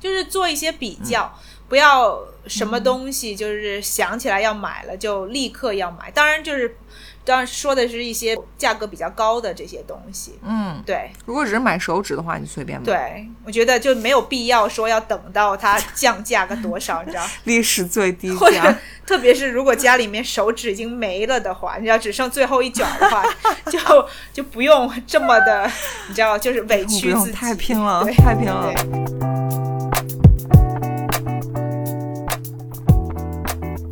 就是做一些比较，不要什么东西就是想起来要买了就立刻要买。当然就是。当然说的是一些价格比较高的这些东西，嗯，对。如果只是买手指的话，你随便买。对，我觉得就没有必要说要等到它降价个多少，你知道？历史最低或者价。特别是如果家里面手指已经没了的话，你知道只剩最后一卷的话，就就不用这么的，你知道，就是委屈自己，太拼了，太拼了。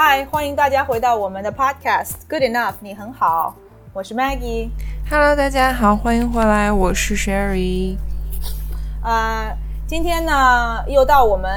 嗨，欢迎大家回到我们的 Podcast Good Enough，你很好，我是 Maggie。Hello，大家好，欢迎回来，我是 Sherry。呃，今天呢又到我们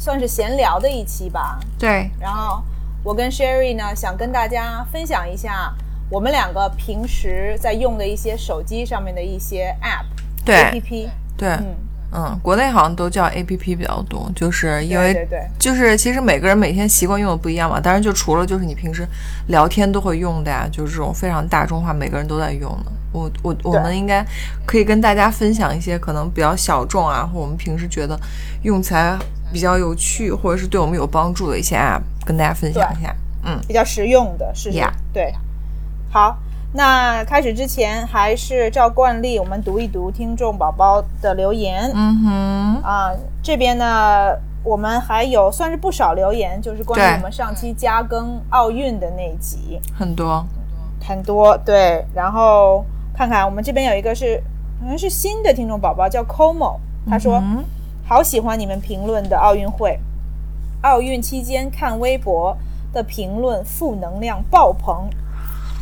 算是闲聊的一期吧。对，然后我跟 Sherry 呢想跟大家分享一下我们两个平时在用的一些手机上面的一些 App、对 APP。对，嗯，嗯，国内好像都叫 A P P 比较多，就是因为对就是其实每个人每天习惯用的不一样嘛。当然，就除了就是你平时聊天都会用的呀，就是这种非常大众化，每个人都在用的。我我我们应该可以跟大家分享一些可能比较小众啊，或我们平时觉得用起来比较有趣，或者是对我们有帮助的一些 App，跟大家分享一下。嗯，比较实用的，是是 Yeah 对。好，那开始之前还是照惯例，我们读一读听众宝宝的留言。嗯哼，啊，这边呢，我们还有算是不少留言，就是关于我们上期加更奥运的那一集，很多。很多对。然后看看我们这边有一个是好像是新的听众宝宝叫 Como，他说、嗯好喜欢你们评论的奥运会，奥运期间看微博的评论负能量爆棚。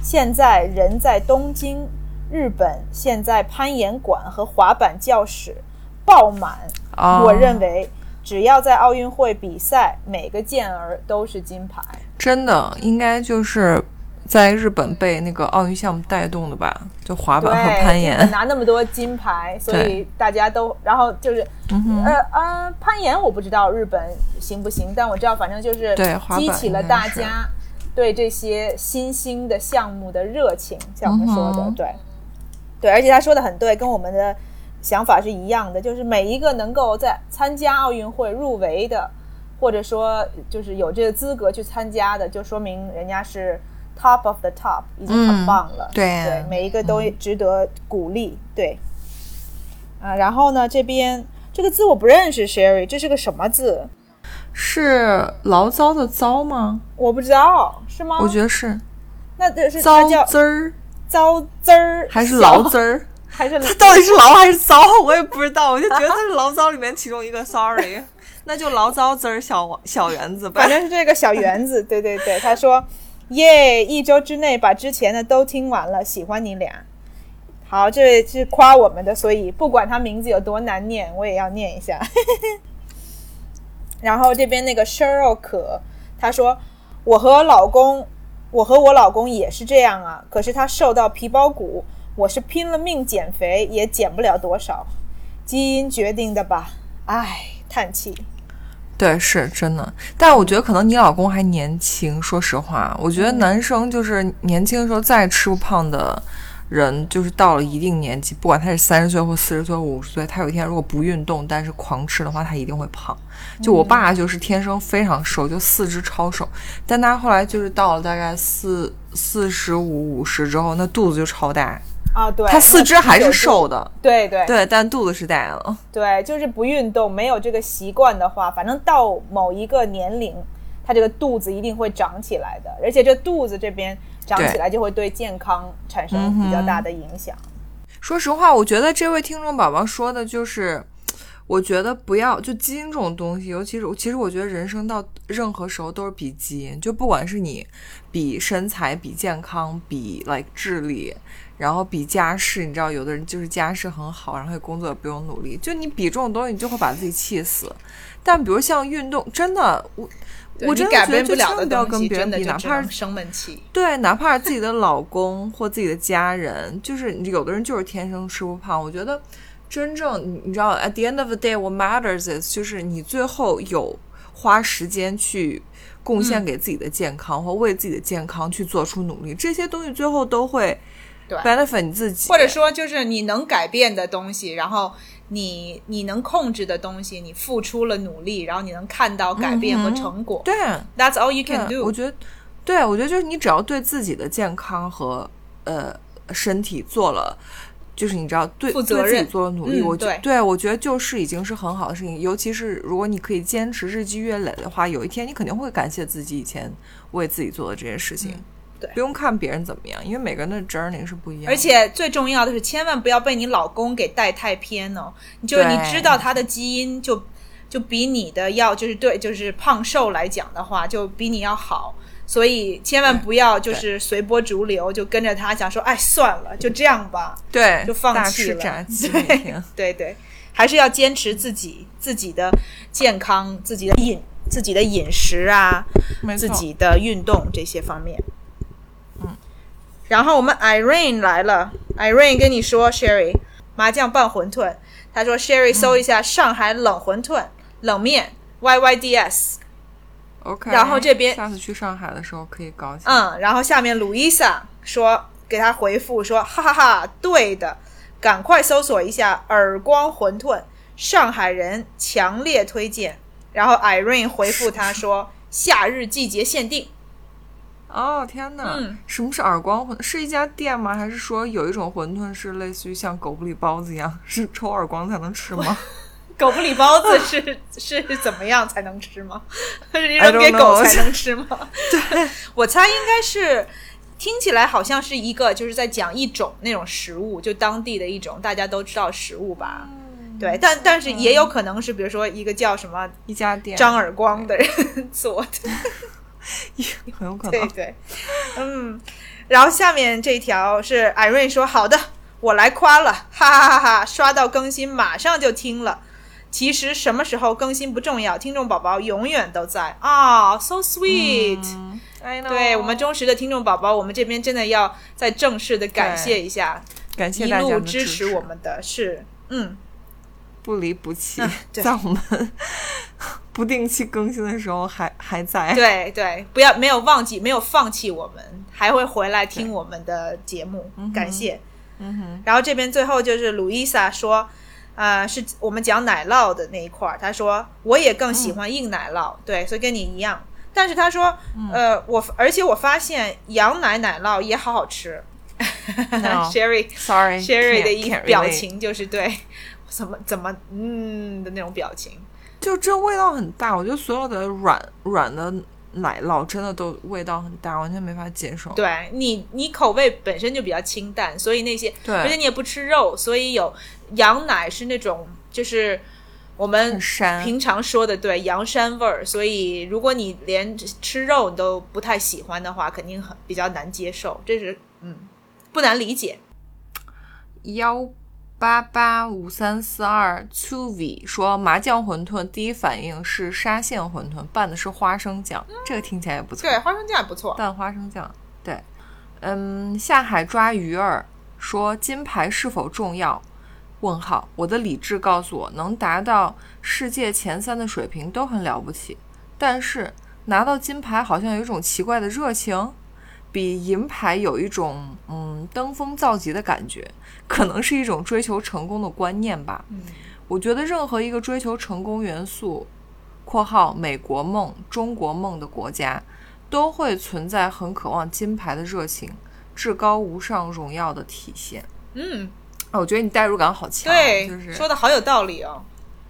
现在人在东京，日本现在攀岩馆和滑板教室爆满。哦我认为只要在奥运会比赛，每个健儿都是金牌。真的应该就是在日本被那个奥运项目带动的吧，就滑，板和攀岩本。拿那么多金牌，所以大家都，然后就是，嗯呃呃，攀岩我不知道日本行不行，但我知道反正就是对激起了大家对这些新兴的项目的热情，像我们说的，嗯对，对，而且他说的很对，跟我们的想法是一样的，就是每一个能够在参加奥运会入围的，或者说就是有这个资格去参加的，就说明人家是 top of the top，已经很嗯棒了。对，每一个都值得鼓励。对，啊，然后呢，这边这个字我不认识，Sherry，这是个什么字？是醪糟的糟吗？我不知道，是吗？我觉得是那这是糟它叫滋儿糟滋儿，还是小醪滋儿？还是它到底是醪还是糟？我也不知道，我就觉得它是醪糟里面其中一个。Sorry，那就醪糟滋儿小小圆子吧反。正是这个小园子，对对对，他说，耶，一周之内把之前的都听完了，喜欢你俩。好，这位是夸我们的，所以不管他名字有多难念，我也要念一下。然后这边那个可，他说，我和老公，我和我老公也是这样啊，可是他瘦到皮包骨，我是拼了命减肥，也减不了多少，基因决定的吧，唉，叹气。对，是真的。但我觉得可能你老公还年轻，说实话，我觉得男生就是年轻的时候再吃不胖的人，就是到了一定年纪，不管他是三十岁或四十岁或五十岁，他有一天如果不运动，但是狂吃的话，他一定会胖。就我爸就是天生非常瘦，就四肢超瘦，但他后来就是到了大概四四十五五十之后，那肚子就超大。啊，对，他四肢还是瘦的，的，对对对，但肚子是大了。对，就是不运动，没有这个习惯的话，反正到某一个年龄，他这个肚子一定会长起来的，而且这肚子这边长起来就会对健康产生比较大的影响。说实话，我觉得这位听众宝宝说的就是，我觉得不要就基因这种东西，尤其是其实我觉得人生到任何时候都是比基因，就不管是你比身材、比健康、比 like 智力，然后比家世，你知道，有的人就是家世很好，然后工作也不用努力，就你比这种东西，你就会把自己气死。但比如像运动，真的，我我真的改觉得就变不了的东西，跟别人比，真的哪怕是生闷气。对，哪怕是自己的老公或自己的家人，就是有的人就是天生吃不胖。我觉得真正你你知道，at the end of the day，what matters is 就是你最后有花时间去贡献嗯给自己的健康，或为自己的健康去做出努力，这些东西最后都会 benefit 你自己，或者说就是你能改变的东西，然后你你能控制的东西，你付出了努力，然后你能看到改变和成果。对。That's all you can do。我觉得，对我觉得就是你只要对自己的健康和呃身体做了，就是你知道对负责对自己任做了努力，嗯我觉对对我觉得就是已经是很好的事情。尤其是如果你可以坚持日积月累的话，有一天你肯定会感谢自己以前为自己做的这些事情。嗯对不用看别人怎么样，因为每个人的 journey 是不一样的。而且最重要的是，千万不要被你老公给带太偏哦。就是你知道他的基因就就比你的要就是对就是胖瘦来讲的话，就比你要好。所以千万不要就是随波逐流，就跟着他想说，哎，算了，就这样吧。对，就放弃了 对。对对，还是要坚持自己自己的健康、自己的饮、自己的饮食啊，自己的运动这些方面。嗯，然后我们 Irene 来了，Irene 跟你说，Sherry 麻酱拌馄饨，他说 Sherry 搜一下上海冷馄饨、冷面 YYDS，OK，然后这边下次去上海的时候可以搞起来。嗯，然后下面 Louisa 说给他回复说，哈哈哈对的，赶快搜索一下耳光馄饨，上海人强烈推荐。然后 Irene 回复他说，夏日季节限定。哦天哪！嗯什么是耳光馄？是一家店吗？还是说有一种馄饨是类似于像狗不理包子一样，是抽耳光才能吃吗？狗不理包子是是怎么样才能吃吗？是扔给狗才能吃吗？对，我猜应该是。听起来好像是一个，就是在讲一种那种食物，就当地的一种大家都知道食物吧。对，但但是也有可能是，比如说一个叫什么一家店张耳光的人做的。很有可能。对对，嗯。然后下面这条是艾瑞说：“好的，我来夸了，哈哈哈哈！刷到更新马上就听了。其实什么时候更新不重要，听众宝宝永远都在啊、s o sweet、嗯对我们忠实的听众宝宝，我们这边真的要再正式的感谢一下，感谢大家的路支持持我们的是，嗯，不离不弃，对在我们不定期更新的时候还还在。对对，不要没有忘记，没有放弃我们，还会回来听我们的节目，感谢。嗯哼，然后这边最后就是鲁伊萨说，呃，是我们讲奶酪的那一块儿，她说我也更喜欢硬奶酪，对，所以跟你一样。但是他说，呃，我而且我发现羊奶奶酪也好好吃。No Sherry Sorry, Sherry 的一表情就是对，怎么怎么嗯的那种表情。就这味道很大，我觉得所有的软软的奶酪真的都味道很大，完全没法接受。对你，你口味本身就比较清淡，所以那些，对而且你也不吃肉，所以有羊奶是那种就是我们平常说的对羊膻味儿，所以如果你连吃肉你都不太喜欢的话，肯定很比较难接受，这是嗯不难理解。幺八八五三四二 two v 说麻酱馄饨第一反应是沙县馄饨，拌的是花生酱，这个听起来也不错。对，花生酱也不错。拌花生酱，对，嗯，下海抓鱼儿说金牌是否重要？问号，我的理智告诉我，能达到世界前三的水平都很了不起，但是拿到金牌好像有一种奇怪的热情，比银牌有一种嗯登峰造极的感觉，可能是一种追求成功的观念吧。嗯我觉得任何一个追求成功元素（括号美国梦、中国梦）的国家，都会存在很渴望金牌的热情，至高无上荣耀的体现。嗯，啊，我觉得你代入感好强，对，就是说的好有道理哦。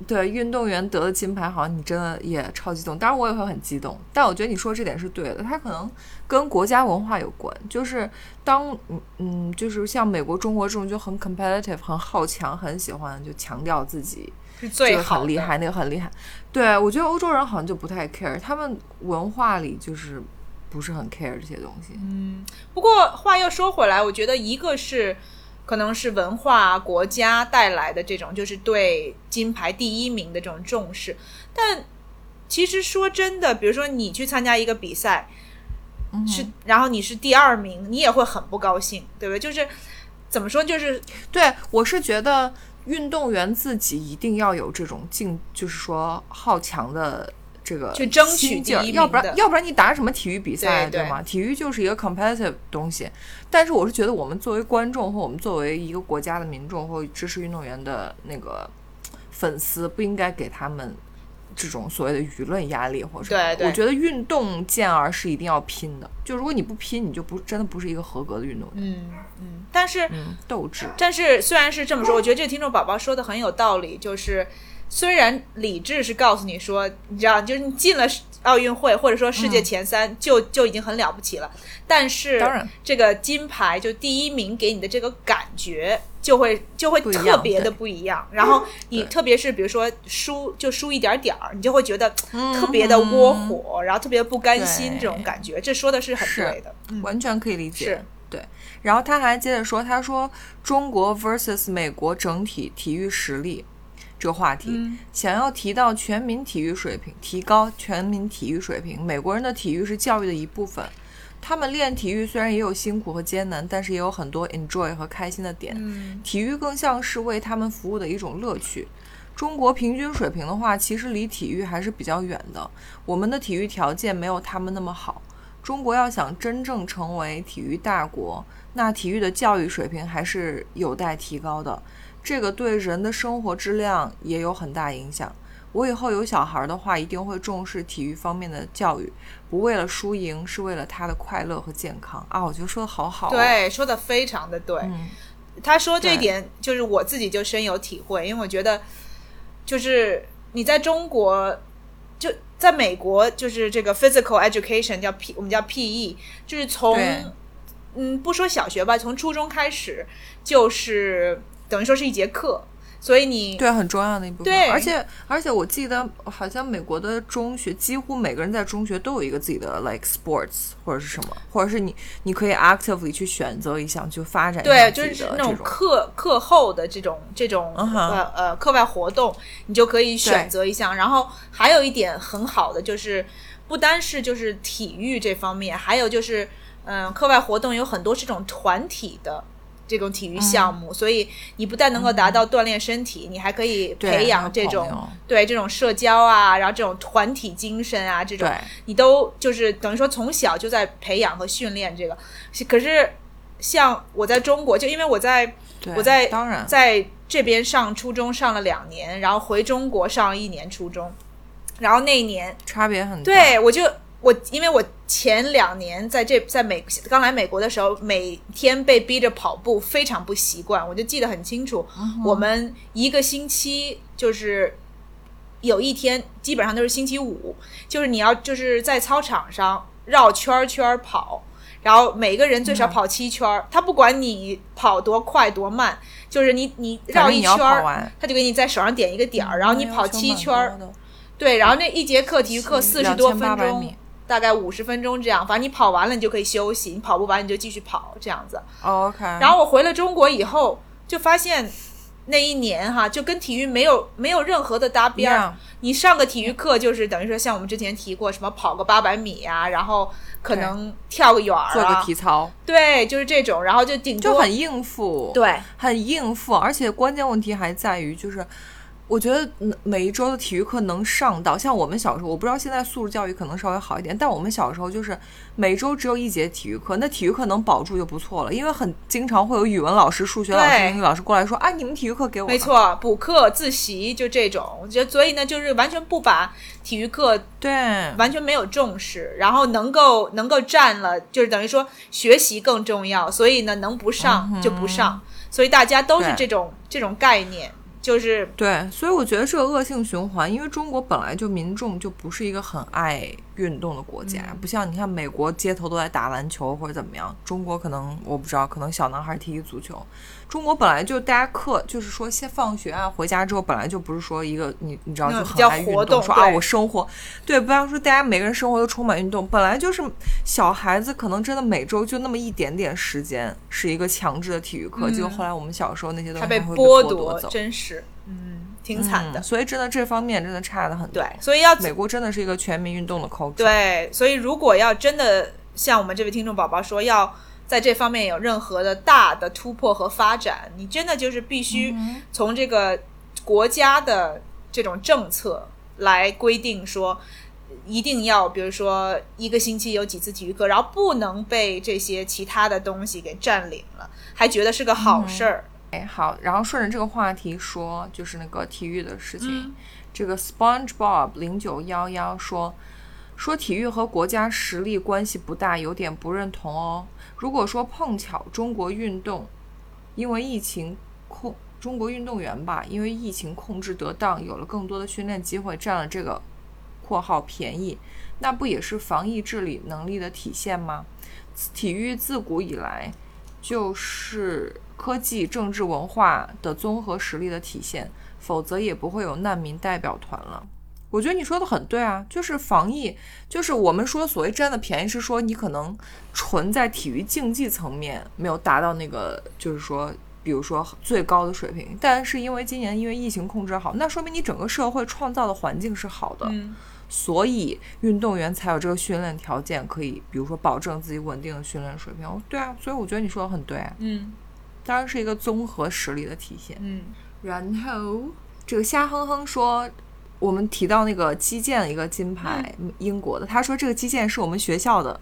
对运动员得了金牌，好像你真的也超激动。当然我也会很激动，但我觉得你说这点是对的，它可能跟国家文化有关。就是当嗯嗯，就是像美国、中国这种就很 competitive、很好强、很喜欢就强调自己是这最好的个很厉害，那个很厉害。对我觉得欧洲人好像就不太 care，他们文化里就是不是很 care 这些东西。嗯，不过话又说回来，我觉得一个是可能是文化国家带来的这种，就是对金牌第一名的这种重视。但其实说真的，比如说你去参加一个比赛，是然后你是第二名，你也会很不高兴，对不对？就是怎么说，就是对我是觉得运动员自己一定要有这种竞，就是说好强的。这个去争取第一要不然要不然你打什么体育比赛对吗？体育就是一个 competitive 东西。但是我是觉得，我们作为观众或我们作为一个国家的民众或支持运动员的那个粉丝，不应该给他们这种所谓的舆论压力，或者对对。我觉得运动健儿是一定要拼的。就如果你不拼，你就不真的不是一个合格的运动员。嗯嗯。但是斗志。但是虽然是这么说，我觉得这个听众宝宝说的很有道理，就是。虽然理智是告诉你说，你知道，就是你进了奥运会或者说世界前三，就就已经很了不起了。但是，当然，这个金牌就第一名给你的这个感觉，就会就会特别的不一样。然后你特别是比如说输就输一点点儿，你就会觉得特别的窝火，然后特别不甘心这种感觉。这说的是很对的，完全可以理解。是对。然后他还接着说，他说中国 versus 美国整体体育实力。这个话题，想要提到全民体育水平，提高全民体育水平。美国人的体育是教育的一部分，他们练体育虽然也有辛苦和艰难，但是也有很多 enjoy 和开心的点。体育更像是为他们服务的一种乐趣。中国平均水平的话，其实离体育还是比较远的。我们的体育条件没有他们那么好。中国要想真正成为体育大国，那体育的教育水平还是有待提高的。这个对人的生活质量也有很大影响。我以后有小孩的话，一定会重视体育方面的教育，不为了输赢，是为了他的快乐和健康啊！我觉得说的好好，对，说的非常的对。他说这点就是我自己就深有体会，因为我觉得就是你在中国，就在美国，就是这个 physical education 叫 P，我们叫 PE，就是从嗯不说小学吧，从初中开始就是。等于说是一节课，所以你对很重要的一部分。对，而且而且我记得好像美国的中学几乎每个人在中学都有一个自己的 like sports 或者是什么，或者是你你可以 actively 去选择一项去发展。对，就是那种课课后的这种这种呃呃课外活动，你就可以选择一项。然后还有一点很好的就是，不单是就是体育这方面，还有就是嗯课外活动有很多是这种团体的。这种体育项目，所以你不但能够达到锻炼身体，你还可以培养这种对这种社交啊，然后这种团体精神啊，这种你都就是等于说从小就在培养和训练这个。可是像我在中国，就因为我在我在当然。在这边上初中上了两年，然后回中国上了一年初中，然后那一年差别很大，对我就。我因为我前两年在这在美刚来美国的时候，每天被逼着跑步，非常不习惯。我就记得很清楚，我们一个星期就是有一天基本上都是星期五，就是你要就是在操场上绕圈圈跑，然后每个人最少跑七圈。他不管你跑多快多慢，就是你你绕一圈，他就给你在手上点一个点儿，然后你跑七圈。对，然后那一节课体育课四十多分钟。大概五十分钟这样，反正你跑完了你就可以休息，你跑不完你就继续跑这样子。OK。然后我回了中国以后，就发现那一年哈，就跟体育没有没有任何的搭边儿。你上个体育课就是等于说像我们之前提过什么跑个八百米啊，然后可能跳个远儿啊，做个体操。对，就是这种，然后就顶就很应付，对，很应付。而且关键问题还在于就是。我觉得每一周的体育课能上到，像我们小时候，我不知道现在素质教育可能稍微好一点，但我们小时候就是每周只有一节体育课，那体育课能保住就不错了，因为很经常会有语文老师、数学老师、英语老师过来说，啊，你们体育课给我。没错，补课、自习就这种，我觉得所以呢，就是完全不把体育课对完全没有重视，然后能够能够占了，就是等于说学习更重要，所以呢，能不上就不上，所以大家都是这种这种概念。就是对，所以我觉得是个恶性循环，因为中国本来就民众就不是一个很爱运动的国家，不像你看美国街头都在打篮球或者怎么样，中国可能我不知道，可能小男孩踢踢足球。中国本来就大家课就是说先放学啊，回家之后本来就不是说一个你你知道就很爱运动，说啊我生活。对，不要说大家每个人生活都充满运动，本来就是小孩子可能真的每周就那么一点点时间是一个强制的体育课，结果后来我们小时候那些东西被剥夺，真是。嗯。挺惨的，所以真的这方面真的差的很。对，所以要美国真的是一个全民运动的 culture。对，所以如果要真的像我们这位听众宝宝说，要在这方面有任何的大的突破和发展，你真的就是必须从这个国家的这种政策来规定说，一定要比如说一个星期有几次体育课，然后不能被这些其他的东西给占领了，还觉得是个好事儿。好，然后顺着这个话题说，就是那个体育的事情。这个 SpongeBob 零九幺幺说，说体育和国家实力关系不大，有点不认同哦。如果说碰巧中国运动因为疫情控，中国运动员吧，因为疫情控制得当，有了更多的训练机会，占了这个（括号便宜），那不也是防疫治理能力的体现吗？体育自古以来就是。科技、政治、文化的综合实力的体现，否则也不会有难民代表团了。我觉得你说的很对啊，就是防疫，就是我们说所谓占的便宜，是说你可能纯在体育竞技层面没有达到那个，就是说，比如说最高的水平。但是因为今年因为疫情控制好，那说明你整个社会创造的环境是好的。所以运动员才有这个训练条件，可以比如说保证自己稳定的训练水平。对啊，所以我觉得你说的很对。嗯。当然是一个综合实力的体现。嗯，然后这个瞎哼哼说，我们提到那个击剑一个金牌，英国的，他说这个击剑是我们学校的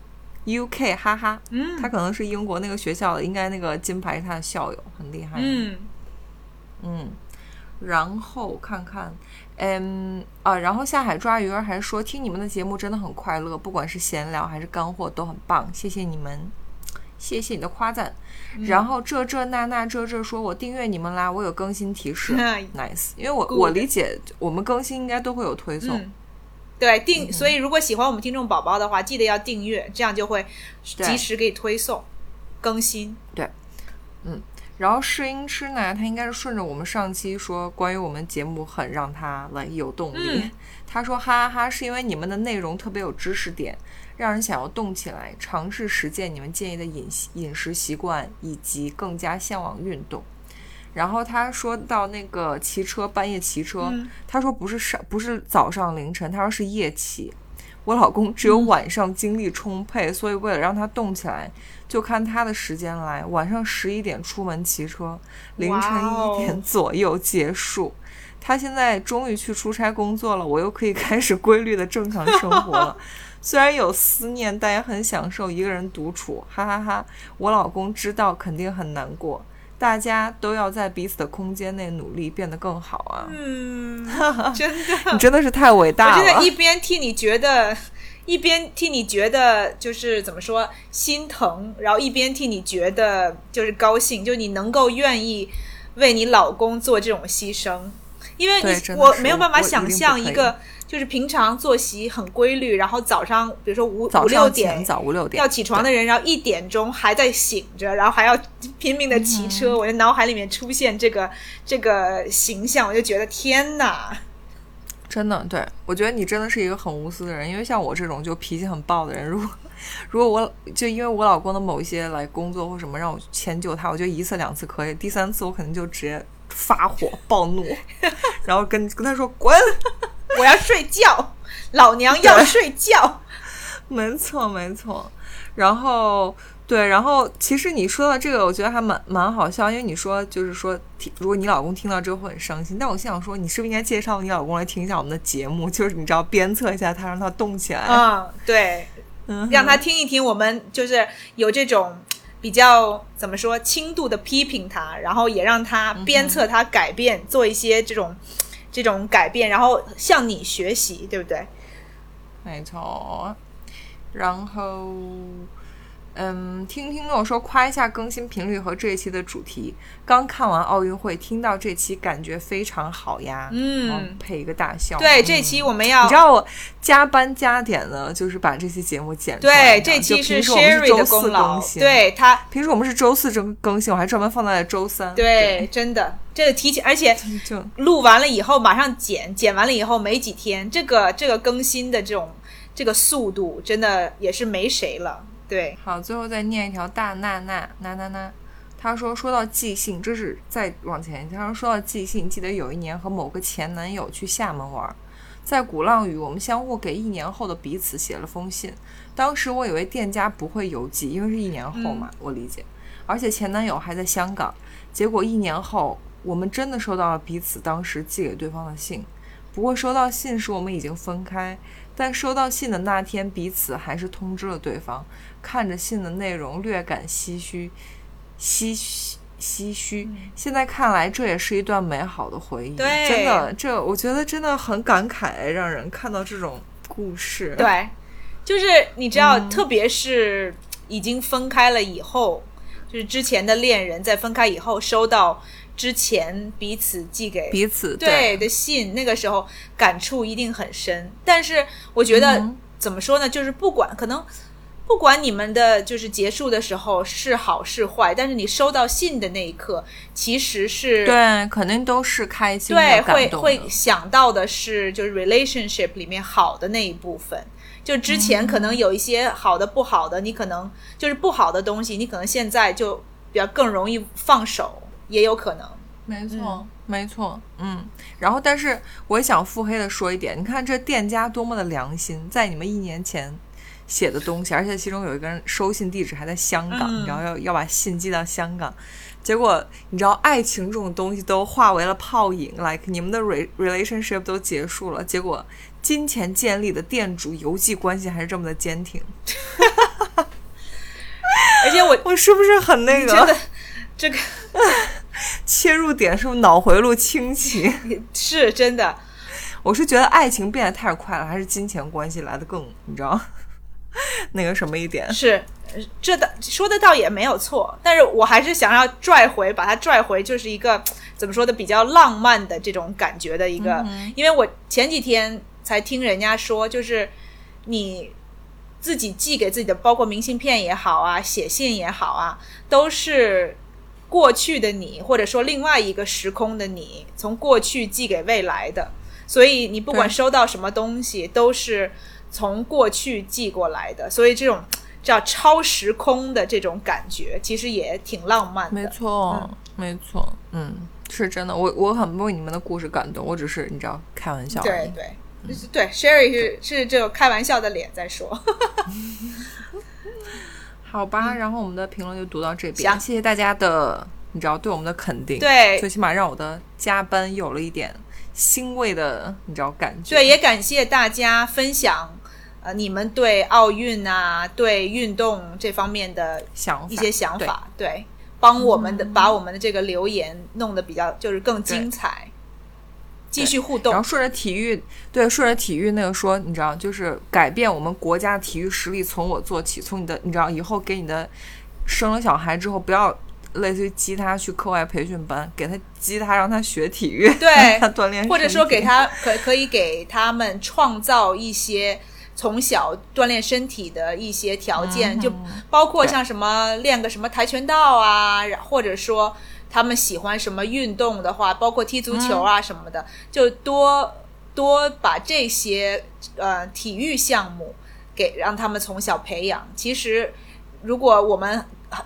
，UK，哈哈，嗯，他可能是英国那个学校的，应该那个金牌是他的校友，很厉害。嗯嗯，然后看看，嗯啊，然后下海抓鱼儿还说听你们的节目真的很快乐，不管是闲聊还是干货都很棒，谢谢你们。谢谢你的夸赞，然后这这那那这这说，我订阅你们啦，我有更新提示，nice，因为我我理解我们更新应该都会有推送，对订，所以如果喜欢我们听众宝宝的话，记得要订阅，这样就会及时给你推送更新。对，嗯，然后试音师呢，他应该是顺着我们上期说关于我们节目很让他来有动力，他说哈哈哈，是因为你们的内容特别有知识点。让人想要动起来，尝试实践你们建议的饮饮食习惯，以及更加向往运动。然后他说到那个骑车，半夜骑车，他说不是上不是早上凌晨，他说是夜骑。我老公只有晚上精力充沛，所以为了让他动起来，就看他的时间来，晚上十一点出门骑车，凌晨一点左右结束。他现在终于去出差工作了，我又可以开始规律的正常生活了。虽然有思念，但也很享受一个人独处，哈哈哈！我老公知道肯定很难过，大家都要在彼此的空间内努力变得更好啊！嗯，真的，你真的是太伟大了！我真的，一边替你觉得，一边替你觉得，就是怎么说心疼，然后一边替你觉得就是高兴，就你能够愿意为你老公做这种牺牲，因为你我没有办法想象一个。就是平常作息很规律，然后早上比如说五五六点早五六点要起床的人，然后一点钟还在醒着，然后还要拼命的骑车，我的脑海里面出现这个这个形象，我就觉得天哪！真的，对我觉得你真的是一个很无私的人，因为像我这种就脾气很暴的人，如果如果我就因为我老公的某一些来工作或什么让我迁就他，我觉得一次两次可以，第三次我可能就直接发火暴怒，然后跟跟他说滚。我要睡觉，老娘要睡觉。没错，没错。然后，对，然后其实你说到这个，我觉得还蛮蛮好笑，因为你说就是说，如果你老公听到之后会很伤心。但我心想说，你是不是应该介绍你老公来听一下我们的节目？就是你知道鞭策一下他，让他动起来。嗯，对，嗯让他听一听我们就是有这种比较怎么说轻度的批评他，然后也让他鞭策他改变，做一些这种。这种改变，然后向你学习，对不对？没错。然后，嗯，听听跟我说夸一下更新频率和这一期的主题。刚看完奥运会，听到这期感觉非常好呀。嗯，配一个大笑。对，嗯这期我们要你知道我加班加点的，就是把这期节目剪出来。对这期是 Sherry 的功劳更，新，，对他，平时我们是周四更更新，我还专门放在了周三。对，真的，这个提前，而且，就录完了以后马上剪，剪完了以后没几天，这个这个更新的这种这个速度，真的也是没谁了。对，好，最后再念一条大娜娜娜娜娜，他说说到寄信，这是再往前，他说说到寄信，记得有一年和某个前男友去厦门玩，在鼓浪屿，我们相互给一年后的彼此写了封信。当时我以为店家不会邮寄，因为是一年后嘛，我理解。而且前男友还在香港，结果一年后，我们真的收到了彼此当时寄给对方的信。不过收到信时我们已经分开，但收到信的那天，彼此还是通知了对方。看着信的内容，略感唏嘘，唏嘘。唏嘘，现在看来这也是一段美好的回忆。对真的，这我觉得真的很感慨，让人看到这种故事。对，就是你知道，嗯特别是已经分开了以后，就是之前的恋人在分开以后收到之前彼此寄给彼此对的信，那个时候感触一定很深。但是我觉得、嗯怎么说呢，就是不管可能。不管你们的就是结束的时候是好是坏，但是你收到信的那一刻，其实是对，肯定都是开心的、对，会会想到的是就是 relationship 里面好的那一部分。就之前可能有一些好的、不好的，你可能就是不好的东西，你可能现在就比较更容易放手，也有可能。没错，没错，嗯。然后，但是我也想腹黑的说一点，你看这店家多么的良心，在你们一年前写的东西，而且其中有一个人收信地址还在香港，嗯。你知道要要把信寄到香港，结果你知道爱情这种东西都化为了泡影，like 你们的 re relationship 都结束了，结果金钱建立的店主邮寄关系还是这么的坚挺，而且我 我是不是很那真的个这个 切入点是不是脑回路清奇？是真的，我是觉得爱情变得太快了，还是金钱关系来的更，你知道，那个什么一点？是这的说的倒也没有错，但是我还是想要拽回，把它拽回，就是一个怎么说的比较浪漫的这种感觉的一个，因为我前几天才听人家说，就是你自己寄给自己的，包括明信片也好啊，写信也好啊，都是过去的你，或者说另外一个时空的你，从过去寄给未来的，所以你不管收到什么东西，都是从过去寄过来的，所以这种叫超时空的这种感觉，其实也挺浪漫的。没错，没错，嗯，是真的。我我很为你们的故事感动，我只是你知道开玩笑而已。对对。就是对，Sherry 是是这种开玩笑的脸在说，好吧，然后我们的评论就读到这边，谢谢大家的你知道对我们的肯定，对最起码让我的加班有了一点欣慰的你知道感觉。对，也感谢大家分享呃你们对奥运啊、对运动这方面的想一些想法，对，帮我们的、把我们的这个留言弄得比较就是更精彩，继续互动然后。顺着体育，对，顺着体育那个说，你知道，就是改变我们国家体育实力，从我做起，从你的，你知道，以后给你的生了小孩之后，不要类似于激他去课外培训班，给他激他让他学体育，对 他锻炼，或者说给。他可可以给他们创造一些从小锻炼身体的一些条件，就包括像什么练个什么跆拳道啊，或者说他们喜欢什么运动的话，包括踢足球啊什么的，就多多把这些呃体育项目给让他们从小培养。其实，如果我们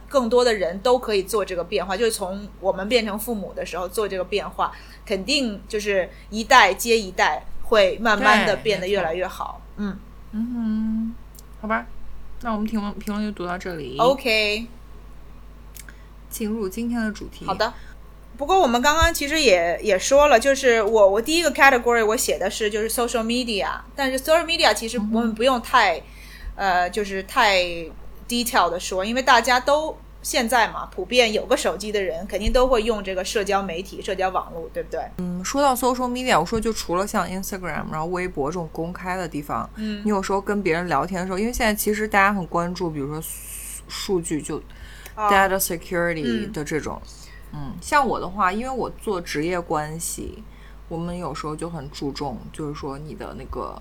更多的人都可以做这个变化，就是从我们变成父母的时候做这个变化，肯定就是一代接一代，会慢慢的变得越来越好。嗯嗯哼，好吧，那我们评论评论就读到这里。，OK，进入今天的主题。好，的。不过我们刚刚其实也也说了，就是我我第一个 category 我写的是就是 social media，但是 social media 其实我们不用太、呃就是太 detail 的说，因为大家都现在嘛，普遍有个手机的人肯定都会用这个社交媒体、社交网络，对不对？嗯，说到 social media，我说就除了像 Instagram，然后微博这种公开的地方，嗯你有时候跟别人聊天的时候，因为现在其实大家很关注，比如说数据就啊 data security 嗯的这种。嗯，像我的话，因为我做职业关系，我们有时候就很注重，就是说你的那个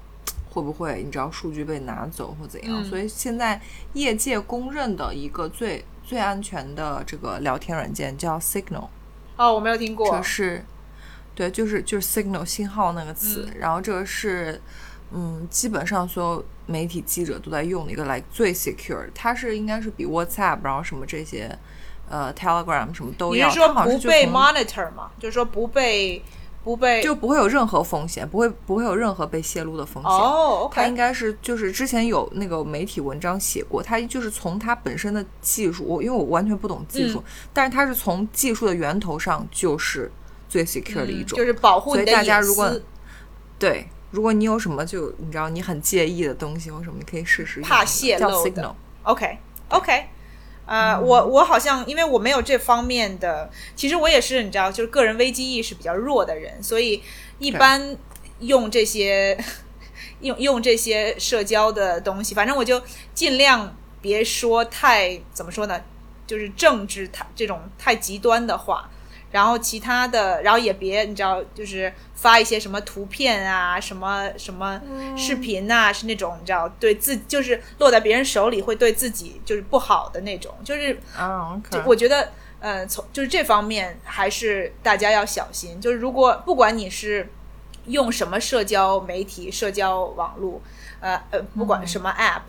会不会，你知道数据被拿走或怎样。嗯所以现在业界公认的一个最最安全的这个聊天软件叫 Signal。哦，我没有听过这。是对，就是就是 signal 信号那个词，然后这个是嗯，基本上所有媒体记者都在用的一个来最 secure，它是应该是比 WhatsApp 然后什么这些呃 Telegram 什么都要，你是说它不被 monitor 吗？就是说不被不被就不会有任何风险，不会不会有任何被泄露的风险。哦它应该是就是之前有那个媒体文章写过，它就是从它本身的技术，我因为我完全不懂技嗯术，但是它是从技术的源头上就是最 secure 的一种。嗯就是保护所以你的隐大家如果，对，如果你有什么就你知道你很介意的东西或什么，你可以试试用怕泄露。OK OK，呃，嗯我我好像因为我没有这方面的，其实我也是你知道，就是个人危机意识比较弱的人，所以一般用这些用用这些社交的东西，反正我就尽量别说太怎么说呢，就是政治太这种太极端的话。然后其他的，然后也别你知道，就是发一些什么图片啊，什么什么视频啊，是那种你知道对自就是落在别人手里会对自己就是不好的那种，就是啊就我觉得呃从就是这方面还是大家要小心，就是如果不管你是用什么社交媒体、社交网络，呃呃，不管什么 app。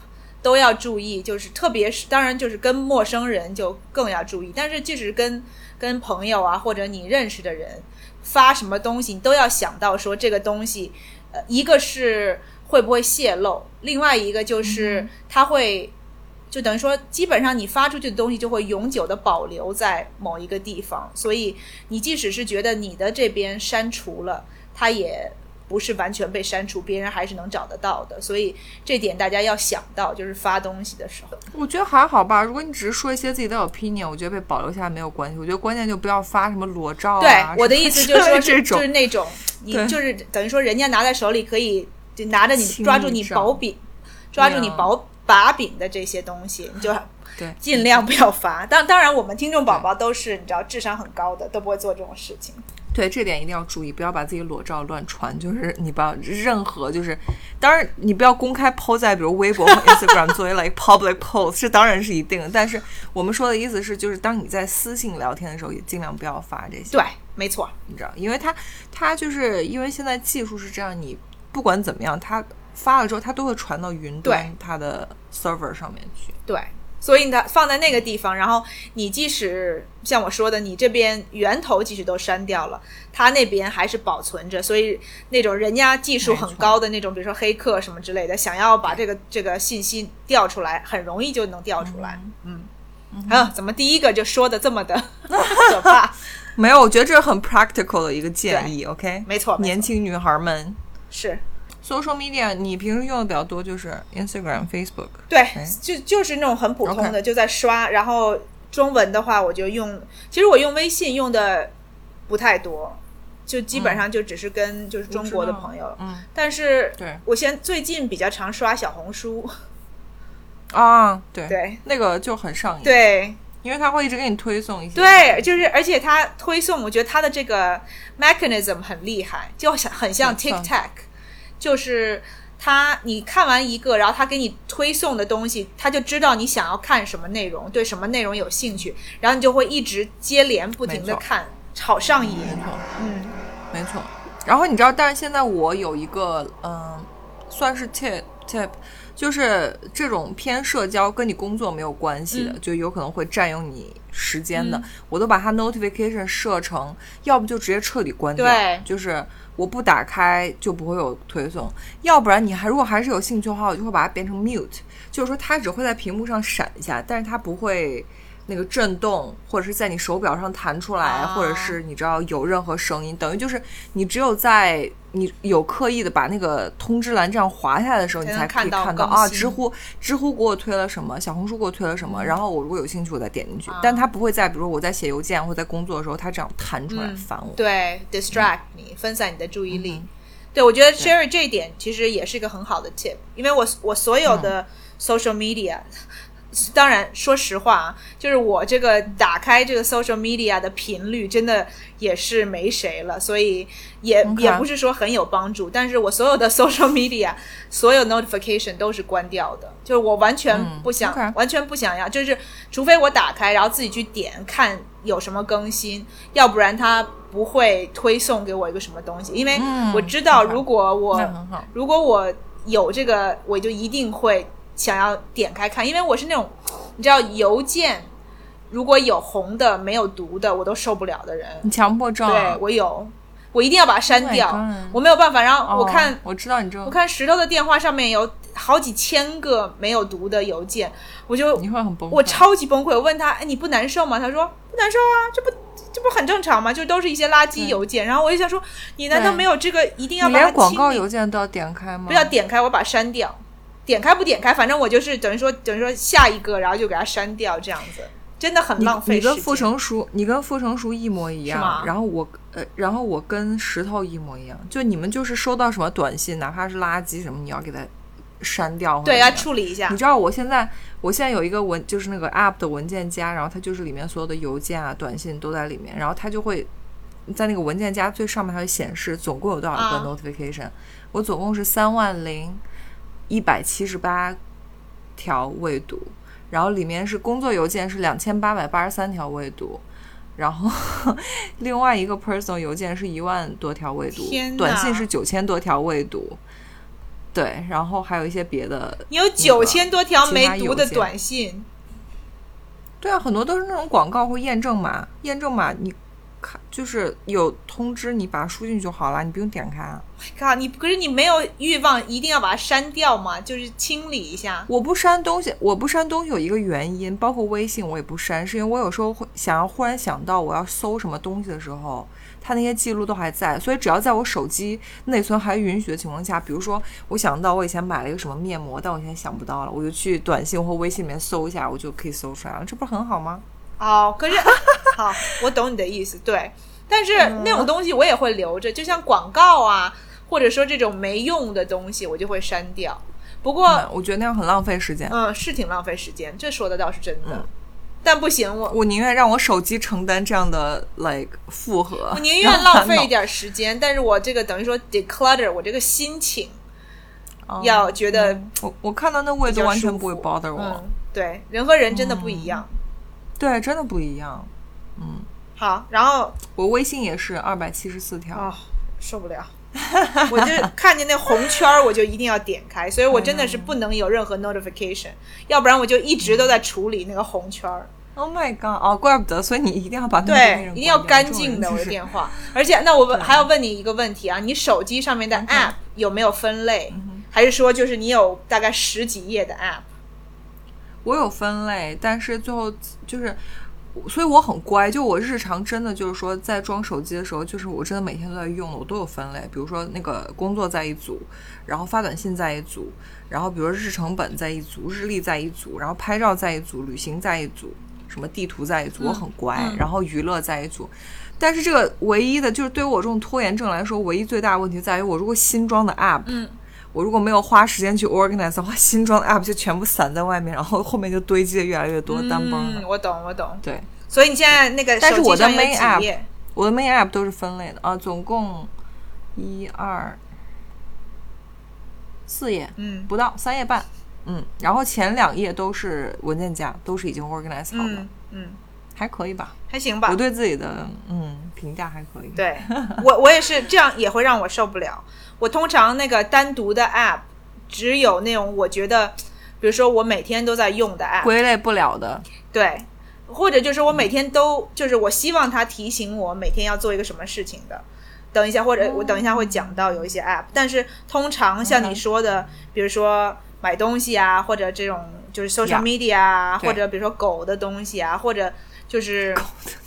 都要注意，就是特别是当然就是跟陌生人就更要注意，但是即使跟跟朋友啊或者你认识的人发什么东西，你都要想到说这个东西，呃，一个是会不会泄露，另外一个就是它会，就等于说基本上你发出去的东西就会永久的保留在某一个地方，所以你即使是觉得你的这边删除了，它也。不是完全被删除，别人还是能找得到的，所以这点大家要想到，就是发东西的时候。我觉得还好吧。如果你只是说一些自己的 opinion，我觉得被保留下来没有关系。我觉得关键就不要发什么裸照啊。对，我的意思就是说是，这种就是那种你就是等于说人家拿在手里可以就拿着你抓住你照薄柄，抓住你薄把柄的这些东西，你就对尽量不要发。当当然，我们听众宝宝都是你知道智商很高的，都不会做这种事情。对这点一定要注意，不要把自己裸照乱传。就是你不要任何就是，当然你不要公开 po 在比如微博和 Instagram 作为 like public post，这当然是一定的。但是我们说的意思是，就是当你在私信聊天的时候，也尽量不要发这些。对，没错，你知道，因为它它就是因为现在技术是这样，你不管怎么样，它发了之后，它都会传到云端对它的 server 上面去。对。所以它放在那个地方，然后你即使像我说的，你这边源头即使都删掉了，它那边还是保存着。所以那种人家技术很高的那种，比如说黑客什么之类的，想要把这个这个信息调出来，很容易就能调出来。嗯，啊，怎么第一个就说的这么的 可怕？没有，我觉得这是很 practical 的一个建议。OK，没错，没错年轻女孩们是，social media 你平时用的比较多就是 Instagram、Facebook。对，就就是那种很普通的，就在刷。然后中文的话，我就用，其实我用微信用的不太多，就基本上就只是跟就是中国的朋友。嗯，但是对我现最近比较常刷小红书，啊，对对那个就很上瘾。，对因为它会一直给你推送一些。对，就是而且它推送，我觉得它的这个 mechanism 很厉害，就很很像 TikTok，就是。他，你看完一个，然后他给你推送的东西，他就知道你想要看什么内容，对什么内容有兴趣，然后你就会一直接连不停的看，好上瘾。没错，嗯，没错。然后你知道，但是现在我有一个嗯，算是 tip tip，就是这种偏社交跟你工作没有关系的，嗯。就有可能会占用你时间的，我都把它 notification 设成，要不就直接彻底关掉，对。就是我不打开就不会有推送，要不然你还如果还是有兴趣的话，我就会把它变成 mute，就是说它只会在屏幕上闪一下，但是它不会。那个震动，或者是在你手表上弹出来，啊。或者是你知道有任何声音，等于就是你只有在你有刻意的把那个通知栏这样滑下来的时候，你才可以看到啊，知乎知乎给我推了什么，小红书给我推了什么，然后我如果有兴趣，我再点进去，啊。但它不会在比如说我在写邮件或者在工作的时候，它这样弹出来嗯烦我。对，distract 你，分散你的注意力。对，我觉得 Sherry 这一点其实也是一个很好的 tip，因为我我所有的 social media，、当然，说实话啊，就是我这个打开这个 social media 的频率真的也是没谁了，所以也也不是说很有帮助。但是我所有的 social media 所有 notification 都是关掉的，就是我完全嗯不想完全不想要，就是除非我打开，然后自己去点看有什么更新，要不然它不会推送给我一个什么东西，因为嗯我知道如果我。如果我有这个，我就一定会想要点开看，因为我是那种你知道邮件如果有红的没有读的，我都受不了的人。你强迫症、啊？对我有，我一定要把它删 Oh 掉我没有办法。然后哦我看、我知道你这我看石头的电话上面有好几千个没有读的邮件，我就你会很崩溃。我超级崩溃。我问他，哎，你不难受吗？他说不难受啊，这不这不很正常吗？就都是一些垃圾邮件。然后我就想说，你难道没有这个一定要把它连广告邮件都要点开吗？不要点开，我把它删掉。点开不点开，反正我就是等于说等于说下一个，然后就给它删掉，这样子真的很浪费你。你跟傅成熟，你跟傅成熟一模一样。然后我呃，然后我跟石头一模一样。就你们就是收到什么短信，哪怕是垃圾什么，你要给它删掉。对，要要处理一下你。知道我现在，我现在有一个文，就是那个 app 的文件夹，然后它就是里面所有的邮件啊、短信都在里面，然后它就会在那个文件夹最上面它会显示总共有多少个啊 notification，、我总共是三万零一百七十八条未读，然后里面是工作邮件是两千八百八十三条未读。然后，另外一个 personal 邮件是一万多条未读短信是九千多条未读，对，然后还有一些别的你有九千多条没读的短信，对啊，很多都是那种广告或验证码，验证码你看就是有通知，你把它输进去就好了，你不用点开啊。靠你！可是你没有欲望一定要把它删掉吗？就是清理一下。我不删东西，我不删东西有一个原因，包括微信我也不删，是因为我有时候会想要忽然想到我要搜什么东西的时候，它那些记录都还在，所以只要在我手机内存还允许的情况下，比如说我想到我以前买了一个什么面膜，但我现在想不到了，我就去短信或微信里面搜一下，我就可以搜出来了，这不是很好吗？哦，可是 好，我懂你的意思，对。但是那种东西我也会留着，就像广告啊，或者说这种没用的东西，我就会删掉。不过，嗯我觉得那样很浪费时间。嗯，是挺浪费时间，这说的倒是真的。但不行，我我宁愿让我手机承担这样的 like 负荷，我宁愿浪费一点时间，但是我这个等于说 declutter 我这个心情哦要觉得我我看到那味比较道完全不会 bother 我，嗯，对，人和人真的不一样。对，真的不一样。嗯好，然后我微信也是二百七十四条，哦，受不了。我就看见那红圈儿，我就一定要点开，所以我真的是不能有任何 notification，要不然我就一直都在处理那个红圈儿。Oh my god！哦，怪不得，所以你一定要把那对，一定要干净的我的。电话。而且，那我问还要问你一个问题啊，你手机上面的 app 有没有分类？还是说就是你有大概十几页的 app？我有分类，但是最后就是，所以我很乖。就我日常真的就是说，在装手机的时候，就是我真的每天都在用的，我都有分类。比如说那个工作在一组，然后发短信在一组，然后比如说日程本在一组，日历在一组，然后拍照在一组，旅行在一组，什么地图在一组，我很乖。嗯然后娱乐在一组。但是这个唯一的就是对于我这种拖延症来说，唯一最大的问题在于，我如果新装的 app，嗯，我如果没有花时间去 organize 的话，新装的 app 就全部散在外面，然后后面就堆积的越来越多，单帮了。嗯，我懂，我懂。对，所以你现在那个但是我的 main 几 app 页？我的 main app 都是分类的啊，总共一二四页，嗯不到三页半，嗯，然后前两页都是文件夹，都是已经 organize 好的，嗯嗯，还可以吧？还行吧我。对自己的嗯评价还可以。对我我也是这样，也会让我受不了。我通常那个单独的 app 只有那种我觉得，比如说我每天都在用的 app，归类不了的，对，或者就是我每天都就是我希望它提醒我每天要做一个什么事情的。等一下，或者我等一下会讲到有一些 app，但是通常像你说的，比如说买东西啊，或者这种就是 social media 啊，对或者比如说狗的东西啊，或者就是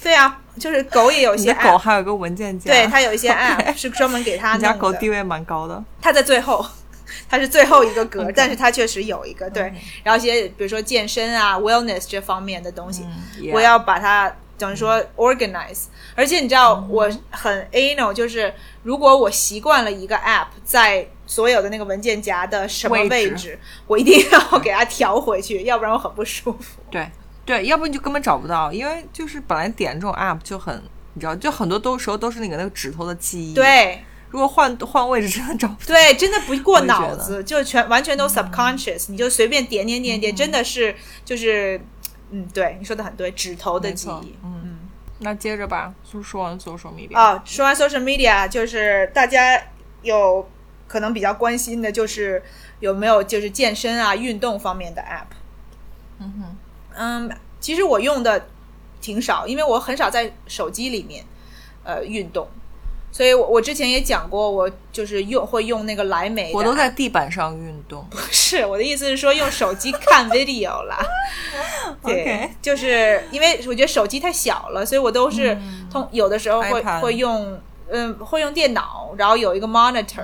对啊，就是狗也有一些狗还有个文件夹，对，它有一些 app 是专门给它你家。狗地位蛮高的。它在最后，它是最后一个格但是它确实有一个对。然后一些比如说健身啊、wellness 这方面的东西，嗯我要把它等于说 organize。而且你知道我很 anal，就是如果我习惯了一个 app 在所有的那个文件夹的什么位置，我一定要给它调回去，要不然我很不舒服。对对，要不你就根本找不到，因为就是本来点这种 app 就很，你知道，就很多都时候都是那个那个指头的记忆。，对如果换换位置真的找不到。对，真的不过脑子，就全完全都 subconscious，、你就随便点点点点，真的是就是，嗯，对，你说的很对，指头的记忆。嗯，那接着吧，就说完 social media。啊，说完 social media，就是大家有可能比较关心的，就是有没有就是健身啊、运动方面的 app。嗯哼，嗯，其实我用的挺少，因为我很少在手机里面呃运动，所以我我之前也讲过，我就是用会用那个莱美我都在地板上运动。不是我的意思是说用手机看 video 啦。对就是因为我觉得手机太小了，所以我都是通、有的时候会会用嗯会用电脑，然后有一个 monitor，、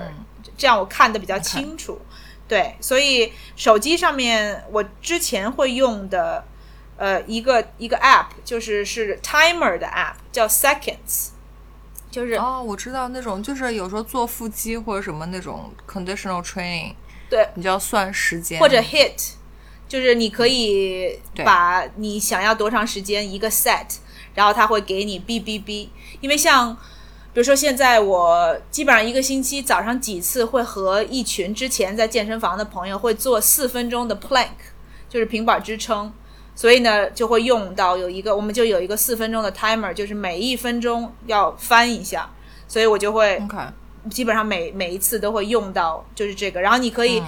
这样我看的比较清楚。对，所以手机上面我之前会用的呃一个一个 app 就是是 timer 的 app 叫 Seconds，就是、哦，我知道那种，就是有时候做腹肌或者什么那种 conditional training，对你就要算时间，或者 hit，就是你可以把你想要多长时间一个 set，然后它会给你 B B B，。因为像比如说现在我基本上一个星期早上几次会和一群之前在健身房的朋友会做四分钟的 plank，就是平板支撑。所以呢，就会用到有一个，我们就有一个四分钟的 timer，就是每一分钟要翻一下，所以我就会基本上每每一次都会用到，就是这个。然后你可以、嗯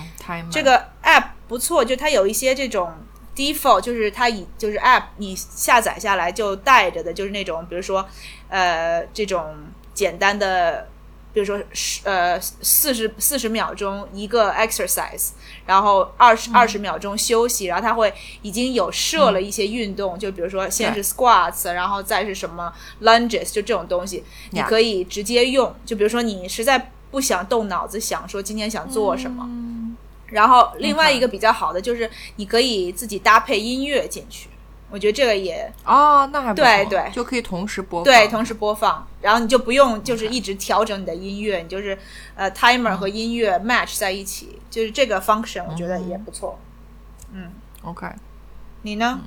这个 app 不错，就它有一些这种 default，就是它以就是 app 你下载下来就带着的，就是那种比如说呃这种简单的，比如说十呃四十四十秒钟一个 exercise，然后二十二十秒钟休息，然后他会已经有设了一些运动，就比如说先是 squats，然后再是什么 lunges，就这种东西，你可以直接用。就比如说你实在不想动脑子想说今天想做什么，然后另外一个比较好的就是你可以自己搭配音乐进去，我觉得这个也哦，那还不错对对就可以同时播放。对，同时播放，然后你就不用就是一直调整你的音乐，你就是呃 timer 和音乐 match 在一起，就是这个 function 我觉得也不错。嗯 OK。你呢？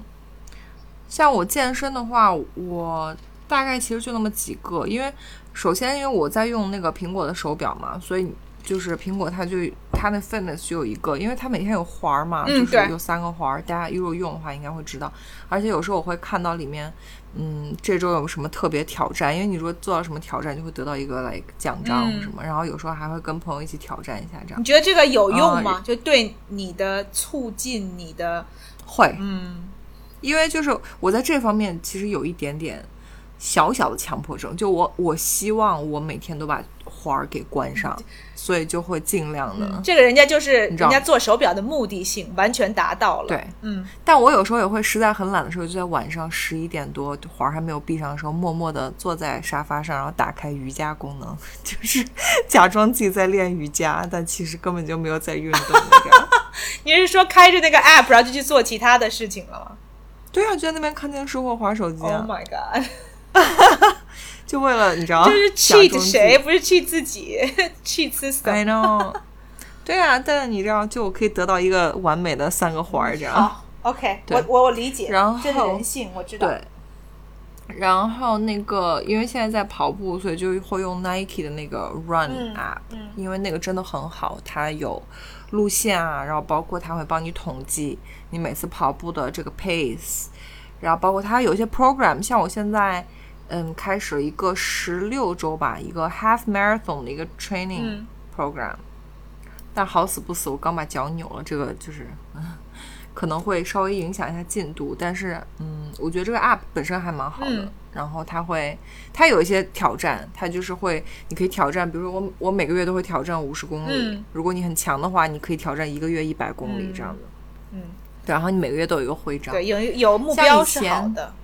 像我健身的话，我大概其实就那么几个，因为首先因为我在用那个苹果的手表嘛，所以就是苹果它就它那 fitness 就有一个，因为它每天有环儿嘛，就是有三个环儿，大家如果用的话应该会知道。而且有时候我会看到里面，嗯，这周有什么特别挑战，因为你如果做到什么挑战，就会得到一个 like 奖章嗯什么，然后有时候还会跟朋友一起挑战一下这样你。觉得这个有用啊吗？就对你的促进你的会，嗯因为就是我在这方面其实有一点点小小的强迫症，就我我希望我每天都把环儿给关上，所以就会尽量的。这个人家就是人家做手表的目的性完全达到了。对，嗯，但我有时候也会实在很懒的时候，就在晚上十一点多环儿还没有闭上的时候，默默的坐在沙发上，然后打开瑜伽功能，就是假装自己在练瑜伽，但其实根本就没有在运动。你是说开着那个 app，然后就去做其他的事情了吗对啊，就在那边看电视或划手机？Oh 啊，my god！就为了你知道，就是 cheat 谁？不是 cheat 自己，cheat system。I know，对啊，但是你知道，就我可以得到一个完美的三个环儿这样。好，OK，我我我理解，然后这是人性，我知道。对，然后那个，因为现在在跑步，所以就会用 Nike 的那个 Run 嗯 app，、嗯因为那个真的很好，它有路线啊，然后包括它会帮你统计你每次跑步的这个 pace，然后包括它有一些 program，像我现在。嗯，开始了一个十六周吧，一个 half marathon 的一个 training 嗯 program，、但好死不死，我刚把脚扭了，这个就是，嗯 可能会稍微影响一下进度。但是，嗯，我觉得这个 app 本身还蛮好的。嗯然后它会，它有一些挑战，它就是会，你可以挑战，比如说我我每个月都会挑战五十公里，嗯如果你很强的话，你可以挑战一个月一百公里嗯这样的。嗯，对，然后你每个月都有一个徽章。对，有有目标是好的。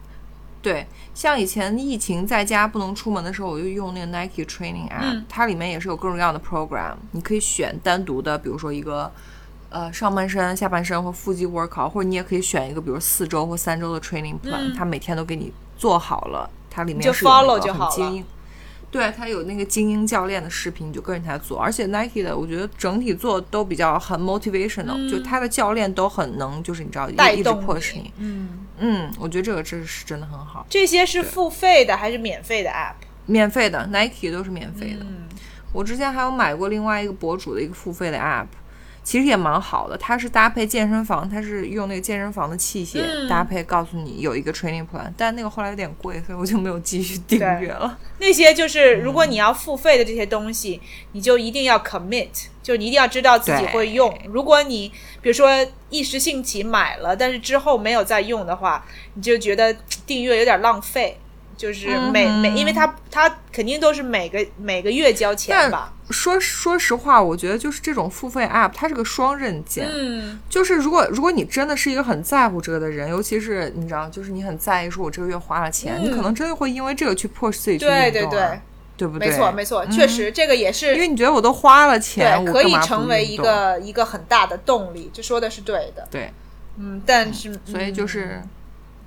对，像以前疫情在家不能出门的时候，我就用那个 Nike Training App，、嗯它里面也是有各种各样的 program，你可以选单独的，比如说一个呃上半身、下半身或腹肌 workout，或者你也可以选一个，比如四周或三周的 training plan，、嗯它每天都给你做好了，它里面就是 follow 个就好了很精英。对，他有那个精英教练的视频，你就跟着他做。而且 Nike 的，我觉得整体做都比较很 motivational，、就他的教练都很能，就是你知道，一一直带动 push 你你。嗯，嗯，我觉得这个这是真的很好。这些是付费的还是免费的 app？免费的，Nike 都是免费的。嗯，我之前还有买过另外一个博主的一个付费的 app，其实也蛮好的。它是搭配健身房，它是用那个健身房的器械、嗯搭配，告诉你有一个 training plan，但那个后来有点贵，所以我就没有继续订阅了。那些就是如果你要付费的这些东西，你就一定要 commit，就你一定要知道自己会用。如果你比如说一时兴起买了，但是之后没有再用的话，你就觉得订阅有点浪费。就是每、嗯每，因为他他肯定都是每个每个月交钱吧。说说实话，我觉得就是这种付费 app，它是个双刃剑。嗯，就是如果如果你真的是一个很在乎这个的人，尤其是你知道，就是你很在意说我这个月花了钱，嗯你可能真的会因为这个去己去对对运动啊对，对不对？没错没错，嗯确实这个也是因为你觉得我都花了钱，对，可以成为一个一个很大的动力，这说的是对的。对，嗯，但是所以就嗯是、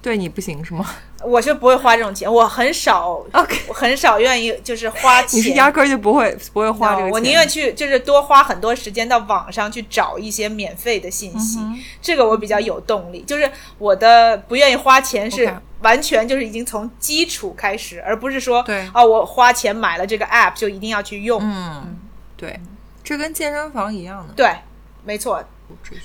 对你不行是吗我是不会花这种钱，我很少？OK，我很少愿意就是花钱。你是压根儿就不会不会花这个 No，钱。我宁愿去就是多花很多时间到网上去找一些免费的信息，嗯这个我比较有动力。就是我的不愿意花钱是完全就是已经从基础开始，而不是说对啊我花钱买了这个 app 就一定要去用。嗯，对，这跟健身房一样的。对，没错。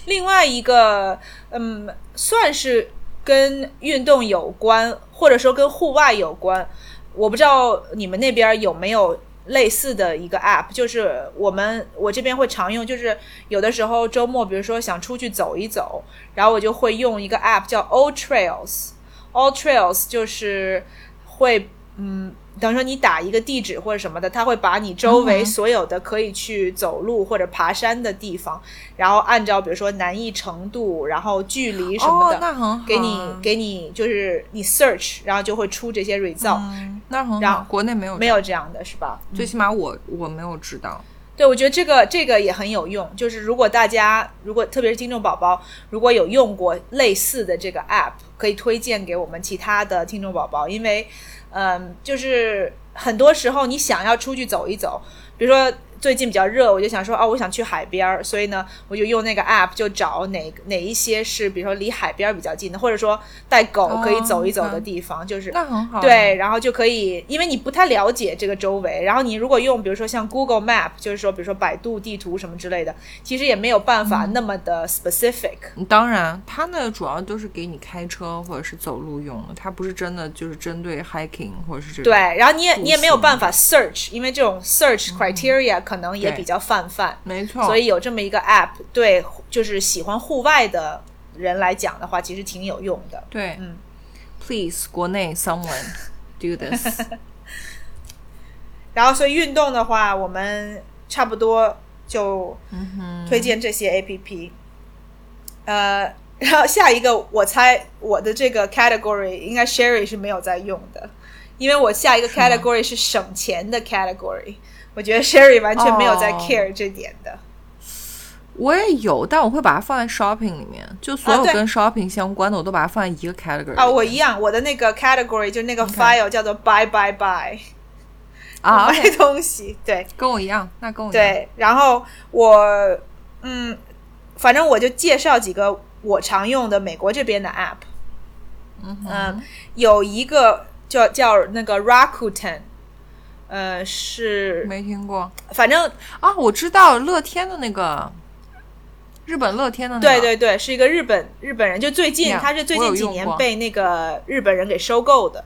另外一个，嗯，算是跟运动有关，或者说跟户外有关。我不知道你们那边有没有类似的一个 app，就是我们我这边会常用，就是有的时候周末，比如说想出去走一走，然后我就会用一个 app 叫 All Trails。All Trails 就是会，嗯，等于说你打一个地址或者什么的，它会把你周围所有的可以去走路或者爬山的地方，然后按照比如说难易程度，然后距离什么哦的，，那很好啊，给你给你就是你 search，然后就会出这些 result，、嗯，那很好。国内没有，没有，这样的是吧？最起码我我没有知道。对，我觉得这个这个也很有用。就是如果大家如果特别是听众宝宝，如果有用过类似的这个 app，可以推荐给我们其他的听众宝宝，因为嗯，就是很多时候你想要出去走一走，比如说。最近比较热，我就想说，哦，我想去海边儿，所以呢，我就用那个 app 就找哪哪一些是，比如说离海边儿比较近的，或者说带狗可以走一走的哦地方，就是那很好。对，，然后就可以，因为你不太了解这个周围，然后你如果用比如说像 Google Map，就是说比如说百度地图什么之类的，其实也没有办法那么的 specific。当然，它呢主要都是给你开车或者是走路用的，它不是真的就是针对 hiking 或者是这种。对，然后你也你也没有办法 search，因为这种 search criteria 可能也比较泛泛，没错。所以有这么一个 app，对，就是喜欢户外的人来讲的话，其实挺有用的。对，嗯，please 国内 someone do this。然后，所以运动的话，我们差不多就嗯推荐这些 A P P。呃，然后下一个，我猜我的这个 category 应该 Sherry 是没有在用的，因为我下一个 category 是省钱的 category。我觉得 Sherry 完全没有在哦 care 这点的。我也有，但我会把它放在 shopping 里面，就所有跟 shopping 相关的，我都把它放在一个 category 啊，我一样，我的那个 category 就那个 file 叫做 buy buy buy，啊 买东西，对。跟我一样，那跟我一样。对，然后我嗯，反正我就介绍几个我常用的美国这边的 app。嗯有一个叫叫那个 Rakuten，呃，是没听过。反正啊，我知道乐天的那个，日本乐天的那个，对对对，是一个日本日本人，就最近 Yeah，他是最近几年被那个日本人给收购的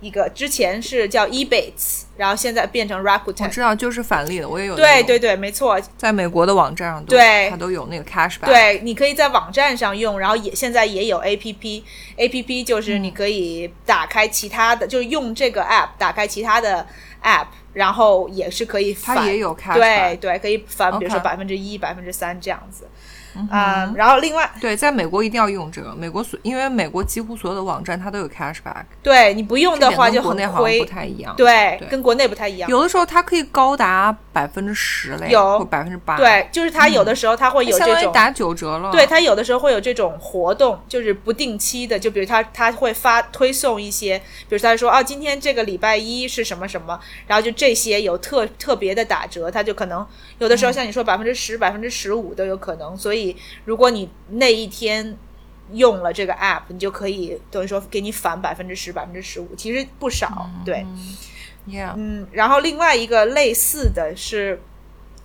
一个，之前是叫 Ebates，然后现在变成 Rakuten。我知道，就是返利的，我也有。对对，对，没错，在美国的网站上都，对它都有那个 cashback。，对，你可以在网站上用，然后也现在也有 A P P，A P P 就是嗯你可以打开其他的，就是用这个 app 打开其他的 app，然后也是可以返，它也有 cashback。对对，可以返，比如说百分之一、百分之三这样子。嗯，然后另外，对，在美国一定要用这个。美国所因为美国几乎所有的网站它都有 cashback，对你不用的话就很亏国内好像不，太一样。对，对跟国内不太一样。有的时候它可以高达百百分之十嘞，有或百分之八，，对，就是它有的时候它会有这种。打九折了。对，它有的时候会有这种活动，就是不定期的，就比如它它会发推送一些，比如他说啊，今天这个礼拜一是什么什么，然后就这些有特特别的打折，它就可能有的时候像你说百分之十、百分之十五都有可能，所以如果你那一天用了这个 app，你就可以等于说给你返百分之十、百分之十五，其实不少，对。，Yeah，嗯，然后另外一个类似的是，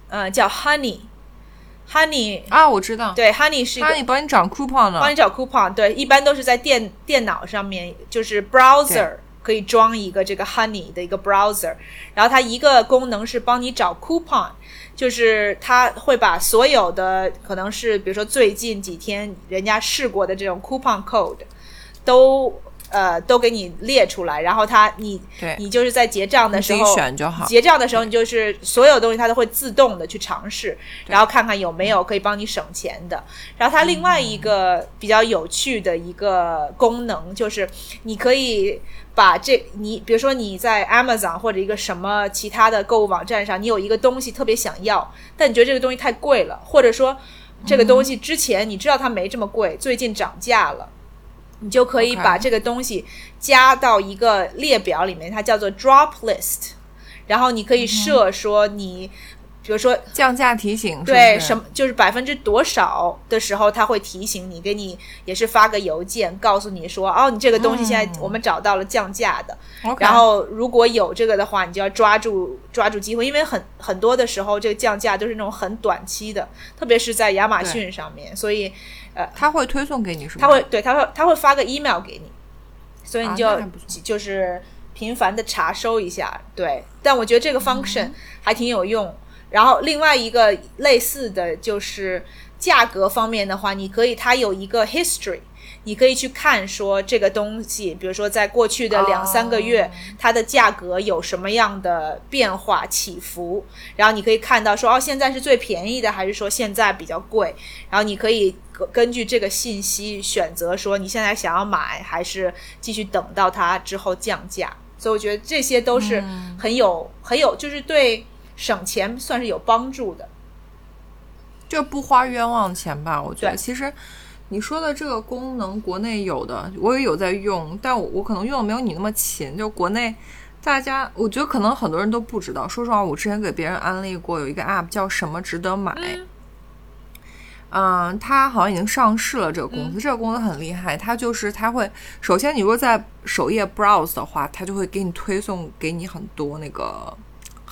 呃，叫 Honey，Honey，啊，我知道，对，Honey 是一个他你帮你找 coupon 呢帮你，找 coupon，对，一般都是在电电脑上面，就是 browser 可以装一个这个 Honey 的一个 browser，然后它一个功能是帮你找 coupon，就是他会把所有的可能是比如说最近几天人家试过的这种 coupon code 都呃都给你列出来，然后它你对你就是在结账的时候选就好。结账的时候，你就是所有东西它都会自动的去尝试，然后看看有没有可以帮你省钱的。然后它另外一个比较有趣的一个功能就是，你可以把这你比如说你在 Amazon 或者一个什么其他的购物网站上，你有一个东西特别想要，但你觉得这个东西太贵了，或者说这个东西之前你知道它没这么贵，最近涨价了。你就可以把这个东西加到一个列表里面，它叫做 drop list，然后你可以设说你，比如说降价提醒对什么就是百分之多少的时候，它会提醒你，给你也是发个邮件告诉你说，哦，你这个东西现在我们找到了降价的然后如果有这个的话，你就要抓住抓住机会，因为很很多的时候这个降价都是那种很短期的，特别是在亚马逊上面，所以呃他会推送给你是吗？他会对他会他会发个 email 给你，所以啊你就、就是频繁的查收一下。对，但我觉得这个 function 嗯还挺有用。然后另外一个类似的就是价格方面的话，你可以它有一个 history。你可以去看说这个东西，比如说在过去的两三个月，哦它的价格有什么样的变化起伏，然后你可以看到说哦，现在是最便宜的，还是说现在比较贵，然后你可以根根据这个信息选择说你现在想要买，还是继续等到它之后降价。所以我觉得这些都是很有、很有，就是对省钱算是有帮助的。就不花冤枉钱吧。我觉得其实你说的这个功能，国内有的我也有在用，但我我可能用的没有你那么勤。就国内大家，我觉得可能很多人都不知道。说实话，我之前给别人安利过有一个 app 叫什么值得买。嗯，它好像已经上市了。这个公司，这个公司很厉害，它就是它会首先，你如果在首页 browse 的话，它就会给你推送给你很多那个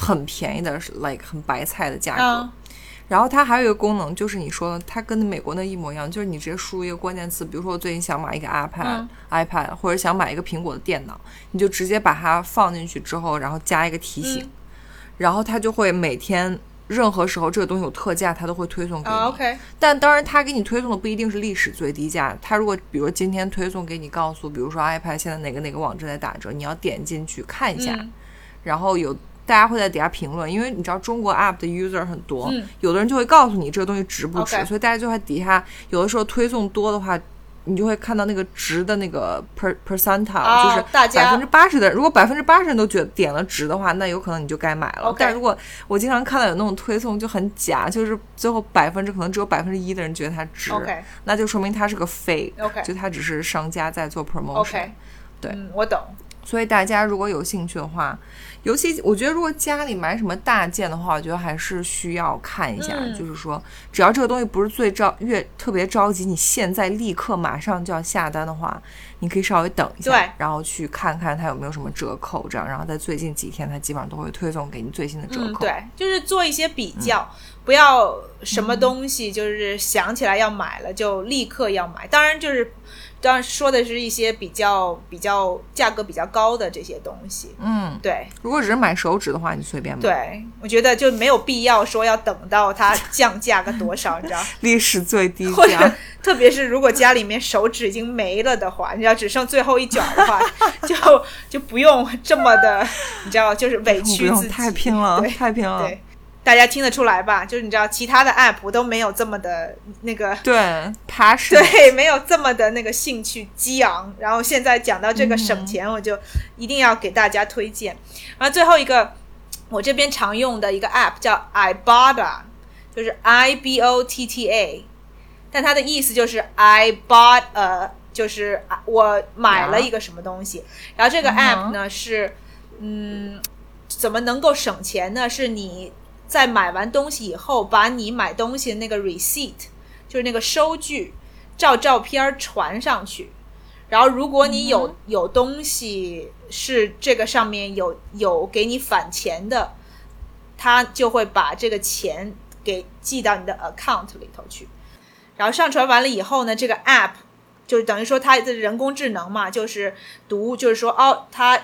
很便宜的，like 很白菜的价格。嗯然后它还有一个功能，就是你说的，它跟美国那一模一样，就是你直接输入一个关键词，比如说我最近想买一个 iPad、嗯 iPad，或者想买一个苹果的电脑，你就直接把它放进去之后，然后加一个提醒，嗯然后它就会每天任何时候这个东西有特价，它都会推送给你。啊，OK，但当然，它给你推送的不一定是历史最低价。它如果比如今天推送给你，告诉比如说 iPad 现在哪个哪个网站在打折，你要点进去看一下，嗯然后有大家会在底下评论，因为你知道中国 App 的 user 很多，嗯有的人就会告诉你这个东西值不值所以大家就在底下有的时候推送多的话。你就会看到那个值的那个 per percentile，、哦就是百分之八十的人，如果百分之八十人都觉得点了值的话，那有可能你就该买了。但如果我经常看到有那种推送就很假，就是最后百分之可能只有百分之一的人觉得它值那就说明它是个 fake，OK 就它只是商家在做 promotion。对嗯，我懂。所以大家如果有兴趣的话，尤其我觉得如果家里买什么大件的话，我觉得还是需要看一下，嗯就是说，只要这个东西不是最着越特别着急，你现在立刻马上就要下单的话，你可以稍微等一下，对然后去看看它有没有什么折扣，这样，然后在最近几天，它基本上都会推送给你最新的折嗯，扣。对，就是做一些比较，不要什么东西就是想起来要买了就立刻要买。当然就是，当然说的是一些比较比较价格比较高的这些东西。嗯，对如果只是买手指的话，你随便买。，对，我觉得就没有必要说要等到它 降价个多少，你知道。历史最低或者价。特别是如果家里面手指已经没了的话，你知道只剩最后一卷的话，就就不用这么的，你知道，就是委屈自己，太拼了，对太拼了。对，大家听得出来吧？就是你知道，其他的 app 都没有这么的那个，对，passion。对，没有这么的那个兴趣激昂。然后现在讲到这个省钱，我就一定要给大家推荐。然后最后一个，我这边常用的一个 app 叫 iBotta，就是 I B O T T A，但它的意思就是 I bought a，就是啊我买了一个什么东西。然后这个嗯 app 哼呢是，嗯，怎么能够省钱呢？是你在买完东西以后，把你买东西的那个 receipt，就是那个收据，照照片传上去。然后，如果你有、有东西是这个上面有有给你返钱的，他就会把这个钱给寄到你的 account 里头去。然后上传完了以后呢，这个 app 就是等于说它的人工智能嘛，就是读，就是说哦，它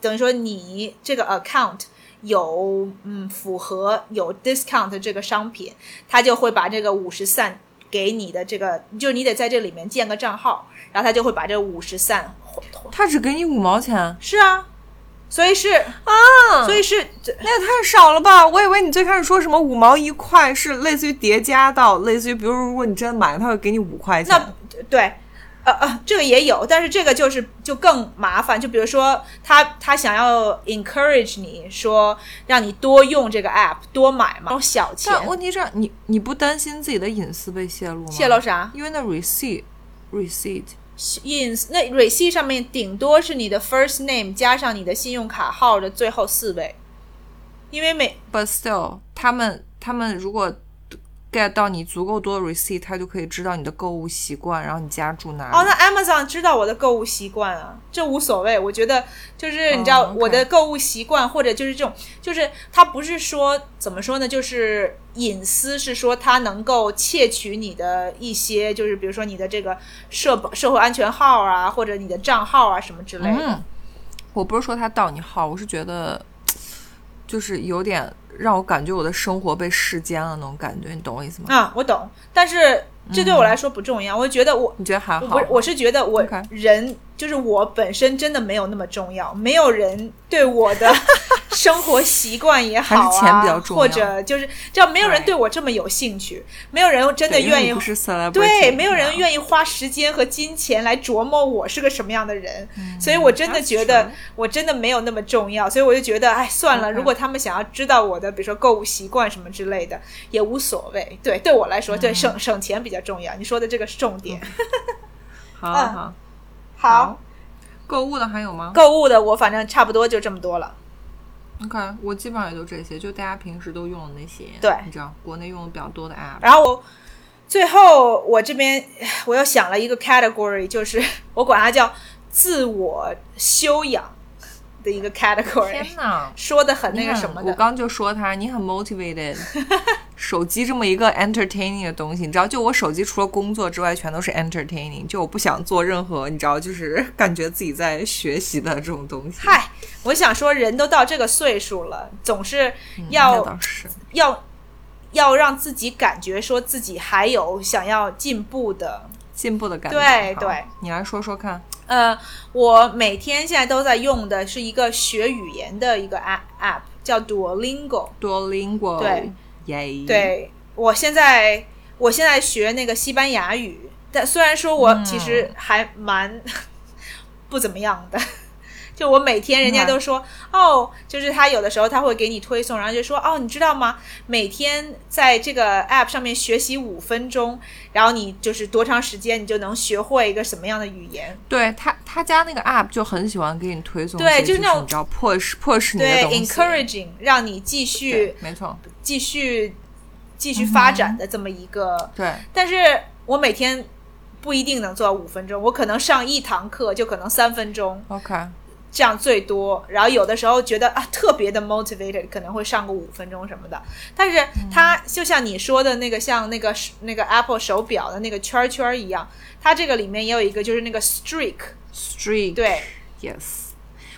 等于说你这个 account 有嗯符合有 discount 这个商品，他就会把这个五十散给你的这个，就是你得在这里面建个账号，然后他就会把这五十散他只给你五毛钱，是啊，所以是啊所以是那也太少了吧！我以为你最开始说什么五毛一块是类似于叠加到，类似于比如如果你真的买了，他会给你五块钱。那对，呃呃，这个也有，但是这个就是就更麻烦。就比如说他他想要 encourage 你说让你多用这个 app，多买嘛，那种小钱但问题是你你不担心自己的隐私被泄露吗？泄露啥因为那 receipt receipt ins 那 receipt 上面顶多是你的 first name 加上你的信用卡号的最后四位，因为每 But still，他们他们如果 get 到你足够多的 receipt，他就可以知道你的购物习惯，然后你家住哪里。哦，那 Amazon 知道我的购物习惯啊，这无所谓。我觉得就是你知道我的购物习惯，或者就是这种，就是它不是说怎么说呢，就是隐私，是说它能够窃取你的一些，就是比如说你的这个社保社会安全号啊，或者你的账号啊什么之类的。嗯，我不是说他盗你号，我是觉得就是有点让我感觉我的生活被世间了那种感觉，你懂我意思吗？啊，我懂，但是这对我来说不重要。我觉得我你觉得还好？我是，我是觉得我人就是我本身真的没有那么重要，没有人对我的 生活习惯也好啊，还是钱比较重要或者就是只要没有人对我这么有兴趣，没有人真的愿意对，没有人。愿意花时间和金钱来琢磨我是个什么样的人，所以我真的觉得我真的没有那么重要，所以我就觉得，哎，算了如果他们想要知道我的，比如说购物习惯什么之类的，也无所谓。对，对我来说，对省省钱比较重要。你说的这个是重点。嗯 好好，好，购物的还有吗购物的我反正差不多就这么多了。？OK，我基本上也就这些，就大家平时都用的那些，对你知道国内用的比较多的 app。然后我最后我这边我又想了一个 category，就是我管它叫自我修养的一个 category，天哪！说的很那个什么的。我刚就说他，你很 motivated。手机这么一个 entertaining 的东西，你知道，就我手机除了工作之外，全都是 entertaining。就我不想做任何，你知道，就是感觉自己在学习的这种东西。嗨，我想说，人都到这个岁数了，总是嗯要。要要让自己感觉说自己还有想要进步的。进步的感觉。对对，你来说说看。呃，我每天现在都在用的是一个学语言的一个 app app，叫 Duolingo。Duolingo，对，耶，，对我现在，我现在学那个西班牙语，但虽然说我其实还蛮 不怎么样的。就我每天，人家都说、哦，就是他有的时候他会给你推送，然后就说哦，你知道吗？每天在这个 app 上面学习五分钟，然后你就是多长时间你就能学会一个什么样的语言？对他他家那个 app 就很喜欢给你推送，对就是那种就是你知道 push push 你的对东西，encouraging 让你继续，没错，继续继续发展的这么一个对，但是我每天不一定能做到五分钟，我可能上一堂课就可能三分钟，OK，这样最多。然后有的时候觉得啊特别的 motivated，可能会上个五分钟什么的。但是它就像你说的那个，像那个那个 Apple 手表的那个圈圈一样，它这个里面也有一个就是那个 streak，streak，对，Yes，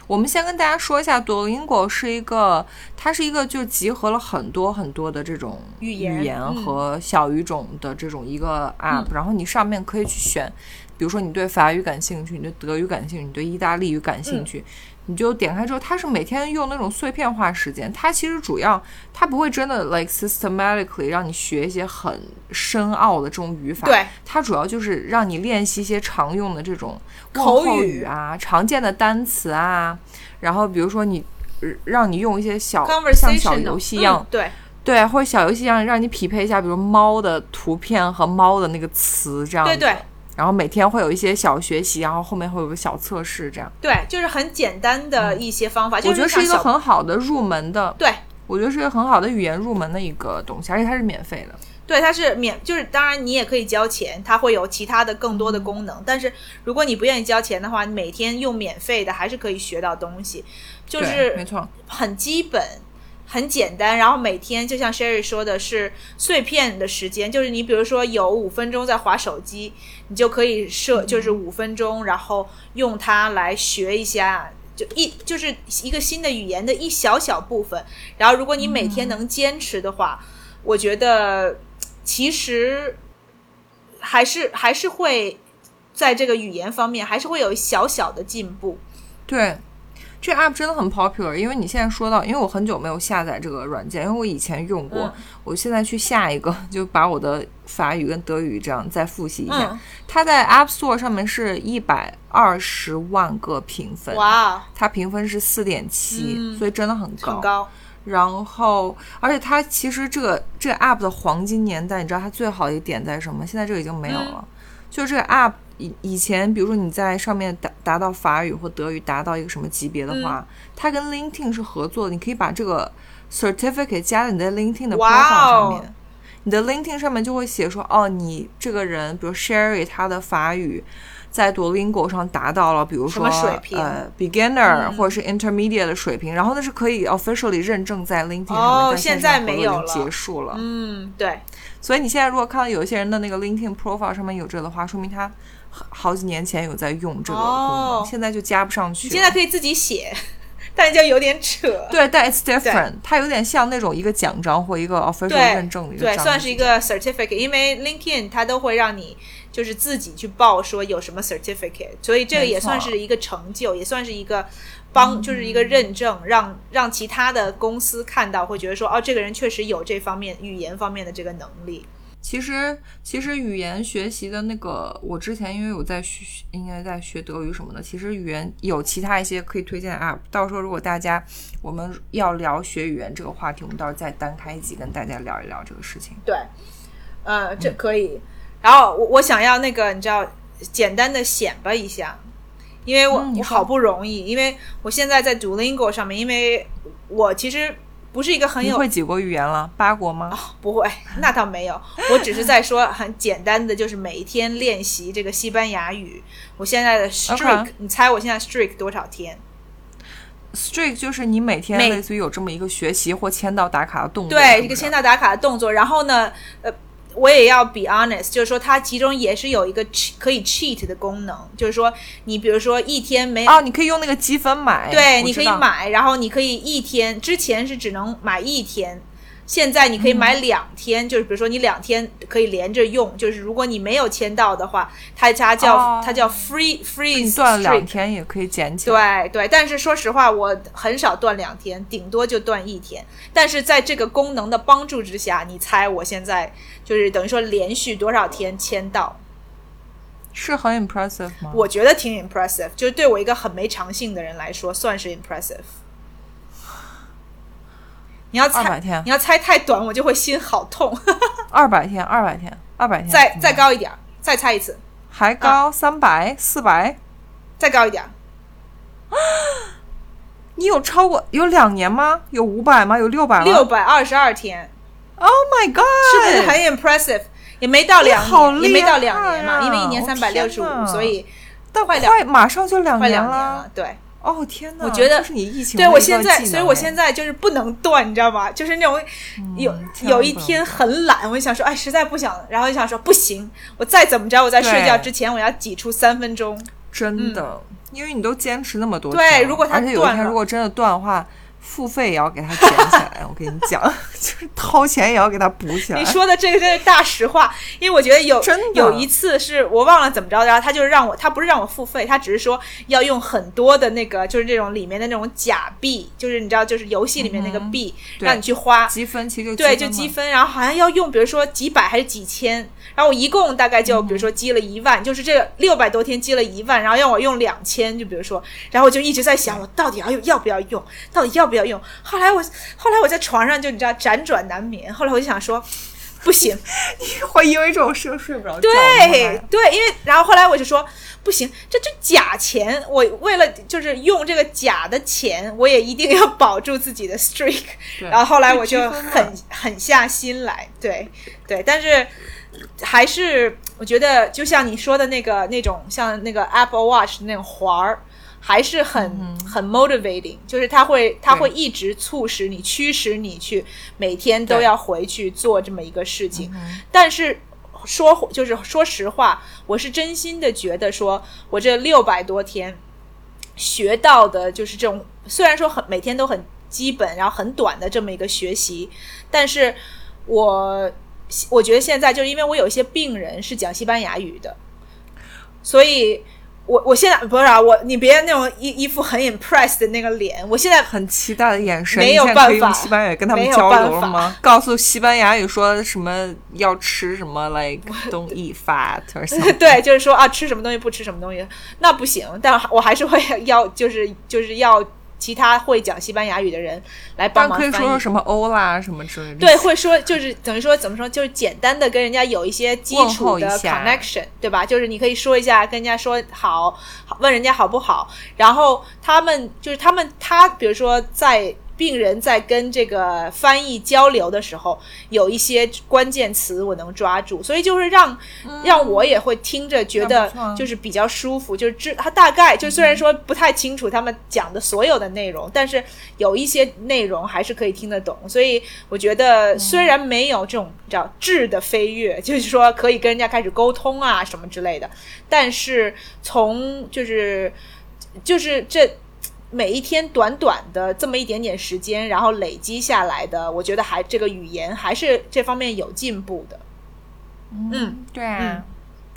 我们先跟大家说一下，Duolingo 是一个，它是一个就集合了很多很多的这种语言和小语种的这种一个 app，、然后你上面可以去选，比如说你对法语感兴趣，你对德语感兴趣，你对意大利语感兴趣。你就点开之后，它是每天用那种碎片化时间，它其实主要它不会真的 like systematically 让你学一些很深奥的这种语法，对，它主要就是让你练习一些常用的这种问口候语语。啊、常见的单词啊，然后比如说你呃让你用一些小像小游戏一样嗯，对。对，或者小游戏一样让你匹配一下，比如猫的图片和猫的那个词这样子。对对然后每天会有一些小学习，然后后面会有个小测试，这样。对，就是很简单的一些方法，我觉得是一个很好的入门的，对。我觉得是一个很好的语言入门的一个东西，而且它是免费的。对，它是免，就是当然你也可以交钱，它会有其他的更多的功能。但是如果你不愿意交钱的话，你每天用免费的还是可以学到东西，就是没错，很基本、很简单。然后每天就像 Sherry 说的是碎片的时间，就是你比如说有五分钟在划手机，你就可以设就是五分钟，然后用它来学一下。就一就是一个新的语言的一小小部分，然后如果你每天能坚持的话，我觉得其实还是还是会在这个语言方面还是会有小小的进步。对，这 app 真的很 popular，因为你现在说到，因为我很久没有下载这个软件，因为我以前用过，嗯我现在去下一个，就把我的法语跟德语这样再复习一下。嗯它在 App Store 上面是一百二十万个评分，哇，它评分是四点七，嗯所以真的很高。很高。然后，而且它其实这个这个 app 的黄金年代，你知道它最好的一个点在什么？现在这个已经没有了。嗯就是这个 app 以以前，比如说你在上面达达到法语或德语达到一个什么级别的话，嗯。它跟 LinkedIn 是合作的，你可以把这个 certificate 加在你的 LinkedIn 的 profile 上面。你的 LinkedIn 上面就会写说，哦，你这个人，比如 Sherry，他的法语在 Duolingo 上达到了，比如说什么水平？呃 beginner、嗯。或者是 intermediate 的水平，然后那是可以 officially 认证在 LinkedIn 上面，哦但现在没有了。结束了。嗯，对，所以你现在如果看到有一些人的那个 LinkedIn profile 上面有这个的话，说明他好好几年前有在用这个功能，哦现在就加不上去。你现在可以自己写，但就有点扯。对，但 it's different，它有点像那种一个奖章或一个 official 认证的一个对，章算是一个 certificate，因为 LinkedIn 它都会让你就是自己去报说有什么 certificate，所以这个也算是一个成就，也算是一个帮，就是一个认证，让让其他的公司看到，会觉得说哦，这个人确实有这方面语言方面的这个能力。其实，其实语言学习的那个，我之前因为有在学，应该在学德语什么的。其实语言有其他一些可以推荐的 app。到时候如果大家我们要聊学语言这个话题，我们到时候再单开一集跟大家聊一聊这个事情。对，呃，这可以。然后我我想要那个，你知道，简单的显摆一下，因为我、我好不容易，因为我现在在 Duolingo 上面，因为我其实不是一个很有你会几国语言了？八国吗？不会，那倒没有。我只是在说很简单的，就是每一天练习这个西班牙语。我现在的 streak，、你猜我现在 streak 多少天？Streak 就是你每天类似于有这么一个学习或签到打卡的动作，对，一个签到打卡的动作。然后呢，呃，我也要 be honest，就是说它其中也是有一个可以 cheat 的功能，就是说你比如说一天没哦，你可以用那个积分买，对。你可以买，然后你可以一天，之前是只能买一天，现在你可以买两天，就是比如说你两天可以连着用，就是如果你没有签到的话，它它叫、哦它叫 free free 断了两。天也可以捡起来。对对，但是说实话，我很少断两天，顶多就断一天。但是在这个功能的帮助之下，你猜我现在就是等于说连续多少天签到？是很 impressive 吗？我觉得挺 impressive，就是对我一个很没长性的人来说，算是 impressive。你要猜200天你要猜太短，我就会心好痛。二百天，二百天，二百天，再再高一点儿，再猜一次，还高三百、四百，再高一点儿。你有超过有两年吗？有五百吗？有六百吗？六百二十二天，！Oh my god！是不是很 impressive？也没到两年，也没到两年嘛，啊因为一年三百六十五，所以到快快马上就两快年了。对，哦天哪！我觉得这是你疫情对我现在，所以我哎现在就是不能断，你知道吗？就是那种有、有一天很懒，我就想说，哎，实在不想，然后就想说不行，我再怎么着，我在睡觉之前我要挤出三分钟。真的，因为你都坚持那么多嗯对如果它而且有一断如果真的断的话，付费也要给它捡起来。我跟你讲，就是掏钱也要给它补起来。你说的这个真是大实话，因为我觉得有真有一次是我忘了怎么着，然后他就是让我，他不是让我付费，他只是说要用很多的那个，就是这种里面的那种假币，就是你知道，就是游戏里面那个币，嗯让你去花。积分其实就对，积分嘛就积分，然后好像要用，比如说几百还是几千，然后我一共大概就比如说积了一万，就是这个六百多天积了一万，然后让我用两千，就比如说，然后我就一直在想，我到底要用要不要用，到底要不不要用？后来我后来我在床上就你知道辗转难眠，后来我就想说。不行，你会因为这种事睡不着觉。对对，因为然后后来我就说不行，这这假钱，我为了就是用这个假的钱，我也一定要保住自己的 streak。然后后来我就狠狠下心来，对对，但是还是我觉得就像你说的那个那种像那个 Apple Watch 那种环儿。还是很很 motivating，就是它会它会一直促使你驱使你去每天都要回去做这么一个事情。但是说就是说实话，我是真心的觉得说，我这六百多天学到的就是这种，虽然说很每天都很基本，然后很短的这么一个学习，但是我我觉得现在就是因为我有一些病人是讲西班牙语的，所以。我我现在不是啊，我你别那种一一副很 impressed 的那个脸，我现在很期待的眼神，没有办法用西班牙语跟他们交流了吗？告诉西班牙语说什么要吃什么，like don't eat fat，对，就是说啊，吃什么东西不吃什么东西，那不行，但我还是会要，就是就是要。其他会讲西班牙语的人来帮忙翻译。可以说什么欧啦什么之类的。对，会说就是等于说怎么说，就是简单的跟人家有一些基础的 connection，对吧？就是你可以说一下，跟人家说好，问人家好不好。然后他们就是他们他，比如说在。病人在跟这个翻译交流的时候，有一些关键词我能抓住，所以就是让让我也会听着觉得就是比较舒服，就是知他大概就虽然说不太清楚他们讲的所有的内容，但是有一些内容还是可以听得懂。所以我觉得虽然没有这种叫质的飞跃，就是说可以跟人家开始沟通啊什么之类的，但是从就是就是这。每一天短短的这么一点点时间，然后累积下来的，我觉得还这个语言还是这方面有进步的。嗯，对啊，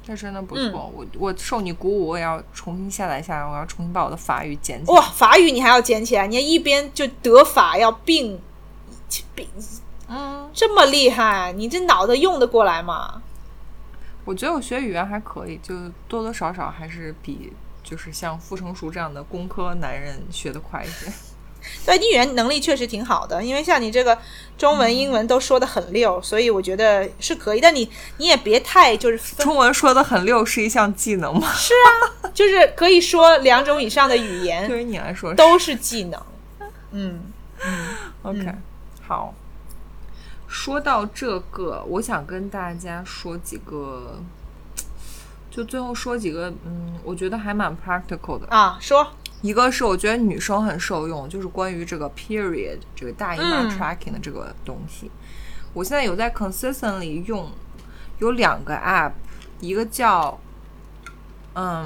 这真的不错。我我受你鼓舞，我也要重新下载下来，我要重新把我的法语捡起来。哇，法语你还要捡起来？你一边就德法要并并，嗯，这么厉害，你这脑子用得过来吗？我觉得我学语言还可以，就多多少少还是比。就是像傅成熟这样的工科男人学的快一些，对，你语言能力确实挺好的，因为像你这个中文、英文都说的很溜，所以我觉得是可以。但你你也别太就是中文说的很溜是一项技能吗？是啊，就是可以说两种以上的语言，对于你来说都是技能。嗯嗯，OK，好。说到这个，我想跟大家说几个。就最后说几个，嗯，我觉得还蛮 practical 的啊。说一个是我觉得女生很受用，就是关于这个 period 这个大姨妈 tracking 的这个东西。我现在有在 consistently 用，有两个 app，一个叫嗯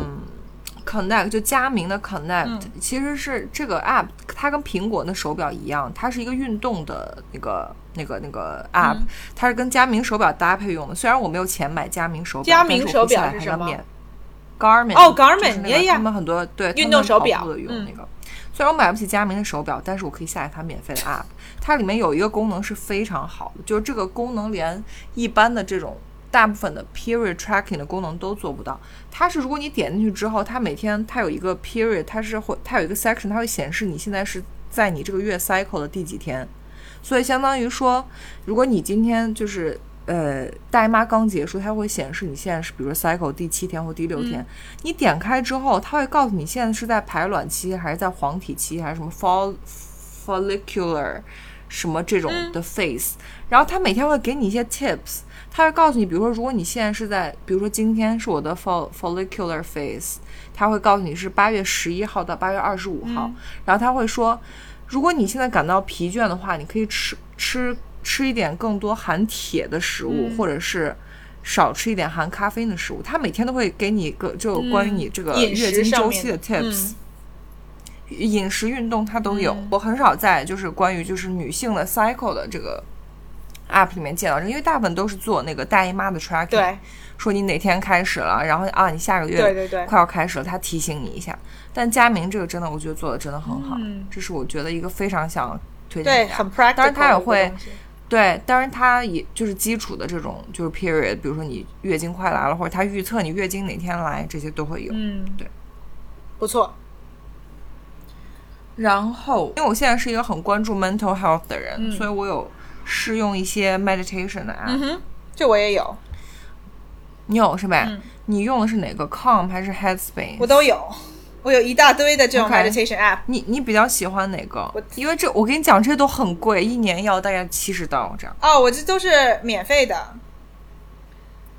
Connect，就佳明的 Connect，其实是这个 app，它跟苹果的手表一样，它是一个运动的那个。那个那个 app，它是跟佳明手表搭配用的。虽然我没有钱买佳明手表，佳明手表是什么？Garmin 哦，Garmin，他们很多对运动手表的用那个。虽然我买不起佳明的手表，但是我可以下载它免费的 app。它里面有一个功能是非常好的，就是这个功能连一般的这种大部分的 period tracking 的功能都做不到。它是如果你点进去之后，它每天它有一个 period，它是会它有一个 section，它会显示你现在是在你这个月 cycle 的第几天。所以相当于说，如果你今天就是呃大姨妈刚结束，它会显示你现在是比如说 cycle 第七天或第六天。你点开之后，它会告诉你现在是在排卵期还是在黄体期还是什么 fall follicular 什么这种的 phase。然后它每天会给你一些 tips，它会告诉你，比如说如果你现在是在，比如说今天是我的 fol follicular phase，它会告诉你是八月十一号到八月二十五号，然后它会说。如果你现在感到疲倦的话，你可以吃吃吃一点更多含铁的食物，或者是少吃一点含咖啡因的食物。他每天都会给你一个就关于你这个月经周期的 tips，饮食、运动它都有。我很少在就是关于就是女性的 cycle 的这个 app 里面见到这，因为大部分都是做那个大姨妈的 tracking。对。说你哪天开始了，然后啊，你下个月对对对快要开始了，他提醒你一下。但佳明这个真的，我觉得做的真的很好，这是我觉得一个非常想推荐。对，很当然他也会，对，当然他也就是基础的这种，就是 period，比如说你月经快来了，或者他预测你月经哪天来，这些都会有。嗯，对，不错。然后，因为我现在是一个很关注 mental health 的人，嗯所以我有试用一些 meditation 的 app。嗯哼，这我也有，你有是吧？嗯你用的是哪个 Calm 还是 Headspace？我都有，我有一大堆的这种 meditation app。你你比较喜欢哪个？因为这我跟你讲，这些都很贵，一年要大概七十刀这样。哦，我这都是免费的。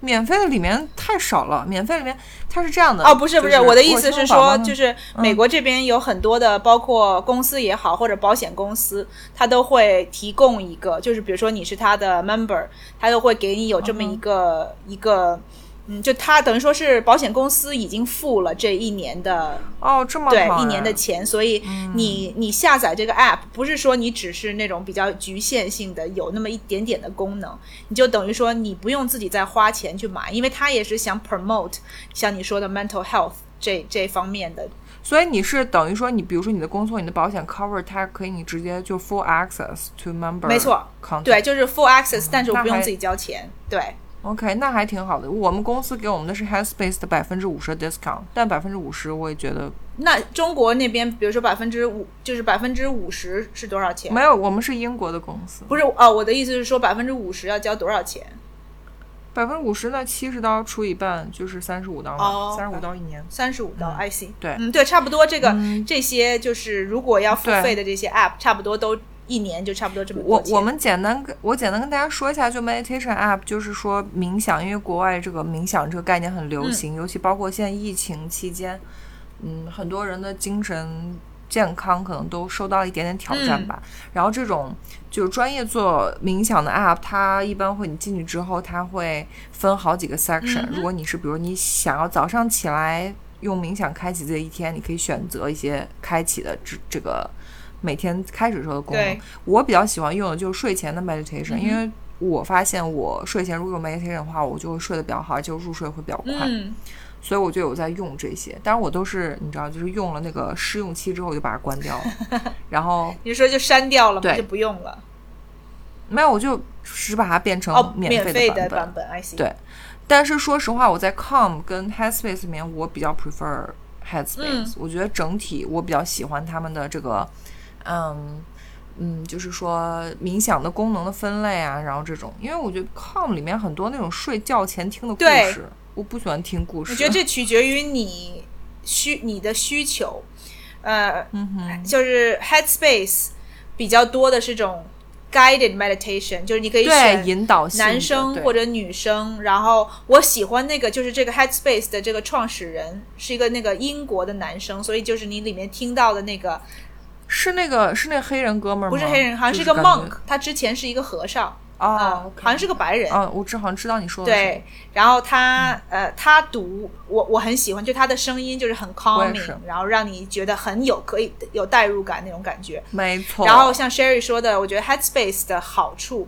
免费的里面太少了，免费里面它是这样的。哦，不是不是我的意思是说，就是美国这边有很多的，包括公司也好，或者保险公司，它都会提供一个，就是比如说你是他的 member，它都会给你有这么一个、一个，嗯，就它等于说是保险公司已经付了这一年的哦这么好对一年的哎钱，所以你、你下载这个 app 不是说你只是那种比较局限性的有那么一点点的功能，你就等于说你不用自己再花钱去买，因为它也是想 promote 像你说的 mental health 这这方面的。所以你是等于说你，比如说你的工作、你的保险 cover，它可以你直接就 full access to member，没错 content。对，就是 full access，、但是我不用自己交钱。对，OK，那还挺好的。我们公司给我们的是 Headspace 的百分之五十的 discount，但百分之五十我也觉得那中国那边，比如说百分之五，就是百分之五十是多少钱？没有。我们是英国的公司，不是哦，我的意思是说百分之五十要交多少钱？百分之五十那七十刀除以半就是三十五刀哦嘛，三十五刀一年。三十五刀、i see。对嗯，对，差不多这个、这些就是如果要付费的这些 app，差不多都一年就差不多这么多。我我们简单跟我简单跟大家说一下，就 meditation app，就是说冥想，因为国外这个冥想这个概念很流行，尤其包括现在疫情期间，嗯，很多人的精神健康可能都受到一点点挑战吧。然后这种就是专业做冥想的 app，它一般会你进去之后，它会分好几个 section、如果你是比如你想要早上起来用冥想开启自己一天，你可以选择一些开启的这这个。每天开始时候的功能，我比较喜欢用的就是睡前的 meditation，、因为我发现我睡前如果有 meditation 的话，我就会睡得比较好，而且入睡会比较快，嗯，所以我就有在用这些。但是我都是你知道，就是用了那个试用期之后我就把它关掉了，然后你说就删掉了吗？对。就不用了。没有我就只把它变成哦，免免费费的版的版本，I see。对。但是说实话，我在 Calm 跟 Headspace 里面，我比较 prefer Headspace、嗯。我觉得整体我比较喜欢他们的这个，嗯嗯，就是说冥想的功能的分类啊，然后这种，因为我觉得 Calm 里面很多那种睡觉前听的故事，我不喜欢听故事。我觉得这取决于你需你的需求，呃，嗯哼，就是 Headspace 比较多的是这种 guided meditation，就是你可以对选引导性男生或者女生。然后我喜欢那个，就是这个 Headspace 的这个创始人是一个那个英国的男生，所以就是你里面听到的那个是那个是那个黑人哥们儿吗？不是黑人，好像就是个 monk，他之前是一个和尚，哦啊好像是个白人。哦，我知好像知道你说的是对，然后他、呃，他读我我很喜欢，就他的声音就是很 calming，然后让你觉得很有可以有代入感那种感觉。没错。然后像 Sherry 说的，我觉得 Headspace 的好处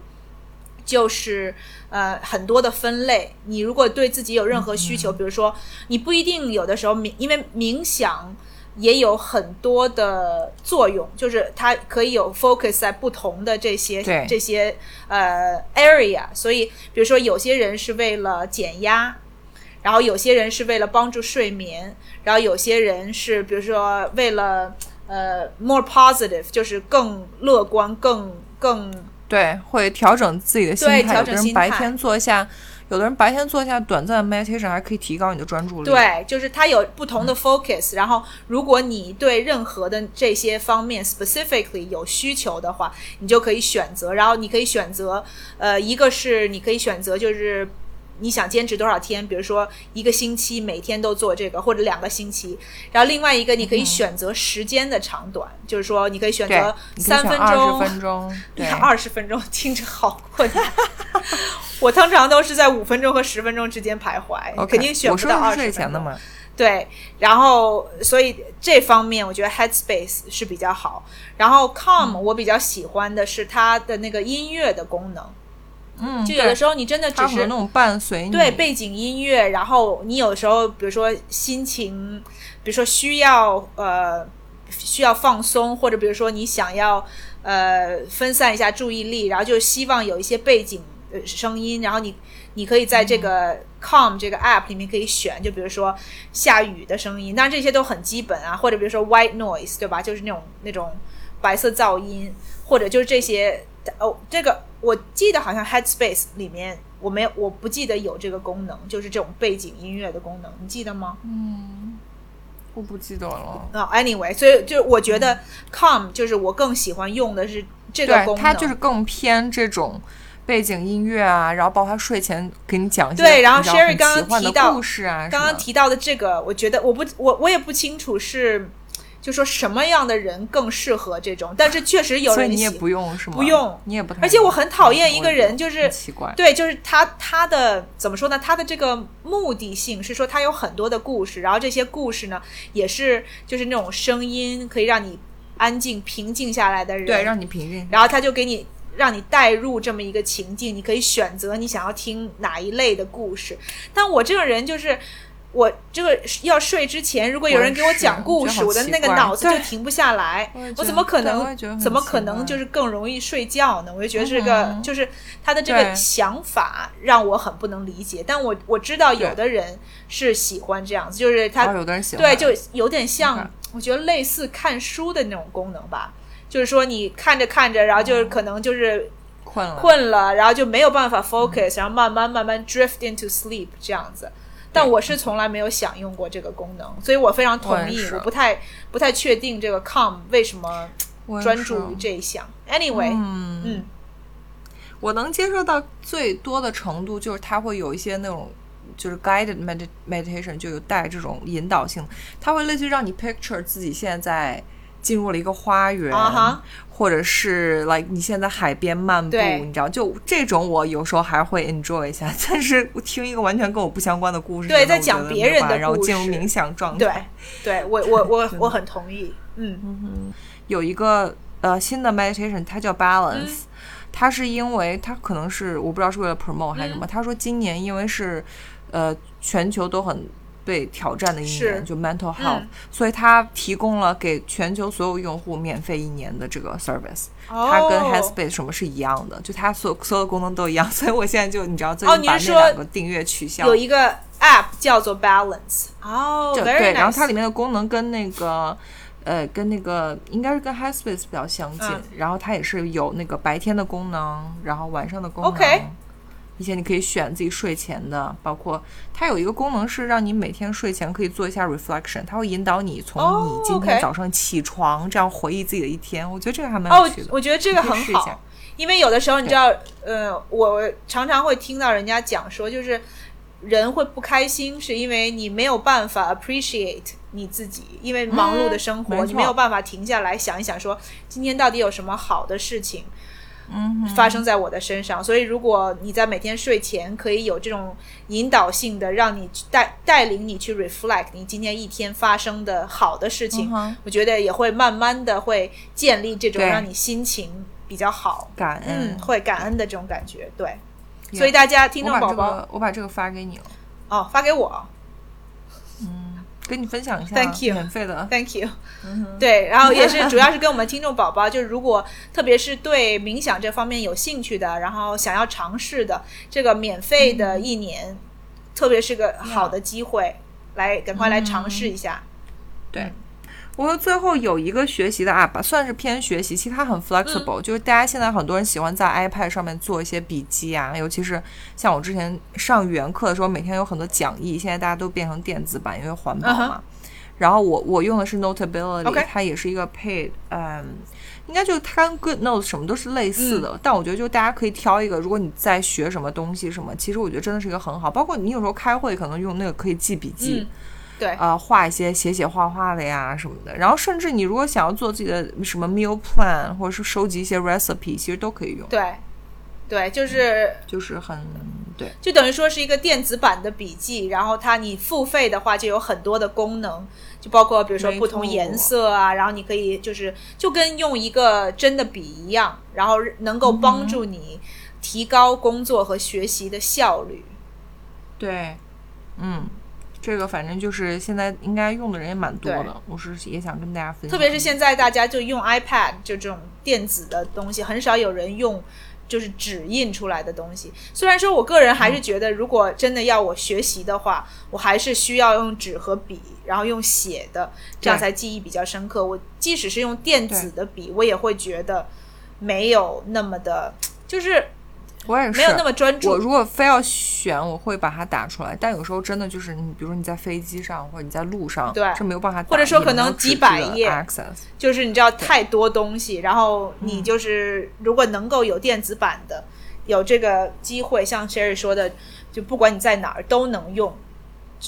就是呃很多的分类。你如果对自己有任何需嗯求，比如说你不一定有的时候冥，因为冥想。也有很多的作用，就是它可以有 focus 在不同的这些这些呃 area，所以比如说有些人是为了减压，然后有些人是为了帮助睡眠，然后有些人是比如说为了呃 more positive，就是更乐观、更更对，会调整自己的心态。对调有的人白整心态天做一下，有的人白天做一下短暂的 meditation，还可以提高你的专注力。，对，就是它有不同的 focus，、然后如果你对任何的这些方面 specifically 有需求的话，你就可以选择，然后你可以选择，呃，一个是你可以选择就是。你想坚持多少天？比如说一个星期每天都做这个，或者两个星期。然后另外一个，你可以选择时间的长短，就是说你可以选择，三分钟二钟、十分钟，对，二十分钟听着好困难。我通常都是在五分钟和十分钟之间徘徊肯定选不到二十分钟。的嘛。对，然后所以这方面我觉得 Headspace 是比较好。然后 Calm 嗯我比较喜欢的是它的那个音乐的功能，嗯，就有的时候候你真的只是那种伴随你，对背景音乐，然后你有时候比如说心情，比如说需要呃需要放松，或者比如说你想要呃分散一下注意力，然后就希望有一些背景呃声音，然后你你可以在这个 Calm 这个 app 里面可以选，就比如说下雨的声音，当然这些都很基本啊，或者比如说 white noise，对吧？就是那种那种白色噪音，或者就是这些哦，这个我记得好像 Headspace 里面我没有，我不记得有这个功能，就是这种背景音乐的功能，你记得吗？嗯我不记得了。啊、a n y w a y 所以就是我觉得 Calm 就是我更喜欢用的是这个功，能，它就是更偏这种背景音乐啊，然后包括他睡前给你讲一些对然后 Sherry 刚刚提到故事啊，刚刚提到的这个，我觉得我不我我也不清楚是就说什么样的人更适合这种，但是确实有人喜所以你也不用是吗？不用你也不太。而且我很讨厌一个人，就是奇怪，对，就是他他的怎么说呢？他的这个目的性是说他有很多的故事，然后这些故事呢也是就是那种声音可以让你安静平静下来的人，对，让你平静。然后他就给你让你带入这么一个情境，你可以选择你想要听哪一类的故事。但我这个人就是。我这个要睡之前，如果有人给我讲故事，我我的那个脑子就停不下来我怎么可能怎么可能就是更容易睡觉呢？我就觉得这个、嗯就是他的这个想法让我很不能理解。但我我知道有的人是喜欢这样子，就是他、然后有的人喜欢，对，就有点像我觉得类似看书的那种功能吧。就是说你看着看着，然后就是可能就是困了，困了，然后就没有办法 focus，、然后慢慢慢慢 drift into sleep 这样子。但我是从来没有享用过这个功能，所以我非常同意。我我不太不太确定这个 calm 为什么专注于。这一项。Anyway，嗯。嗯。我能接受到最多的程度就是它会有一些那种就是 guided medit meditation，就有带这种引导性，它会类似于让你 picture 自己现在进入了一个花园或者是 like 你现在海边漫步，你知道，就这种我有时候还会 enjoy 一下，但是我听一个完全跟我不相关的故事，对在讲别人的没有办法让我故进入事冥想状对态。对，对我我我 我很同意。嗯。有一个呃新的 meditation，它叫 balance，、嗯。它是因为它可能是我不知道是为了 promote 还是什嗯。么，他说今年因为是呃全球都很被挑战的一是年，就 mental health，、嗯所以它提供了给全球所有用户免费一年的这个 service，、哦，它跟 Headspace 什么是一样的，就它所所有功能都一样，所以我现在就你知道最近把那两个订阅取消，有一个 app 叫做 Balance。哦对，nice。然后它里面的功能跟那个。呃，跟那个应该是跟 Headspace 比较相近，嗯然后它也是有那个白天的功能，然后晚上的功能 OK 一些你可以选自己睡前的，包括它有一个功能是让你每天睡前可以做一下 reflection，它会引导你从哦你今天早上起床这样回忆自己的一天，我觉得这个还蛮哦有趣的。，我觉得这个很好，因为有的时候你知道，呃，我常常会听到人家讲说，就是人会不开心，是因为你没有办法 appreciate 你自己，因为忙碌的生活，嗯没你没有办法停下来想一想说，今天到底有什么好的事情。嗯，发生在我的身上，所以如果你在每天睡前可以有这种引导性的，让你去带带领你去 reflect 你今天一天发生的好的事情，嗯我觉得也会慢慢的会建立这种让你心情比较好，感恩。嗯，，会感恩的这种感觉。对。所以大家听我把这众宝宝个我把这个发给你了，哦，发给我跟你分享一下 Thank you 免费的，，Thank you。对，然后也是主要是跟我们听众宝宝，就是如果特别是对冥想这方面有兴趣的，然后想要尝试的，这个免费的一年，特别是个好的机会，来赶快来尝试一下。对，我最后有一个学习的 app，吧算是偏学习，其实它很 flexible，、就是大家现在很多人喜欢在 iPad 上面做一些笔记啊，尤其是像我之前上语言课的时候，每天有很多讲义，现在大家都变成电子版，因为环保嘛。然后我我用的是 Notability，、它也是一个 paid，嗯，应该就是它跟 Good Notes 什么都是类似的，但我觉得就大家可以挑一个，如果你在学什么东西什么，其实我觉得真的是一个很好，包括你有时候开会可能用那个可以记笔记。嗯，对，呃，画一些写写画画的呀什么的。然后甚至你如果想要做自己的什么 meal plan，或者是收集一些 recipe，其实都可以用，对，对，就是就是很对。就等于说是一个电子版的笔记，然后它你付费的话就有很多的功能，就包括比如说不同颜色啊，然后你可以就是就跟用一个真的笔一样，然后能够帮助你提高工作和学习的效率。对，嗯，这个反正就是现在应该用的人也蛮多的，我是也想跟大家分享。特别是现在大家就用 iPad 就这种电子的东西，很少有人用就是纸印出来的东西。虽然说我个人还是觉得，如果真的要我学习的话，我还是需要用纸和笔，然后用写的，这样才记忆比较深刻。我即使是用电子的笔，我也会觉得没有那么的，就是我也是没有那么专注。我如果非要选，我会把它打出来。但有时候真的就是你，比如说你在飞机上或者你在路上，对是没有办法打，或者说可能几百页，access，就是你知道太多东西，然后你就是如果能够有电子版的，有这个机会，像 Sherry 说的，就不管你在哪儿都能用，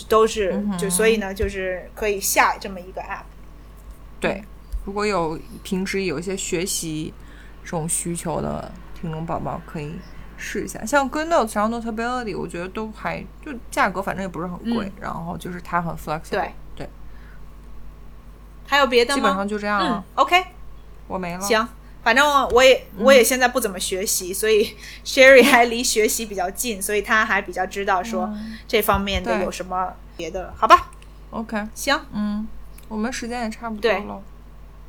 都是就所以呢，就是可以下这么一个 app。对，如果有平时有一些学习这种需求的听众宝宝，可以。试一下，像 Good Notes 然后 Notability，我觉得都还就价格反正也不是很贵，然后就是它很 flexible。对对。还有别的吗？基本上就这样了。OK，我没了。行，反正我也我也现在不怎么学习，所以 Sherry 还离学习比较近，所以他还比较知道说这方面的有什么别的，好吧？OK，行，嗯，我们时间也差不多了，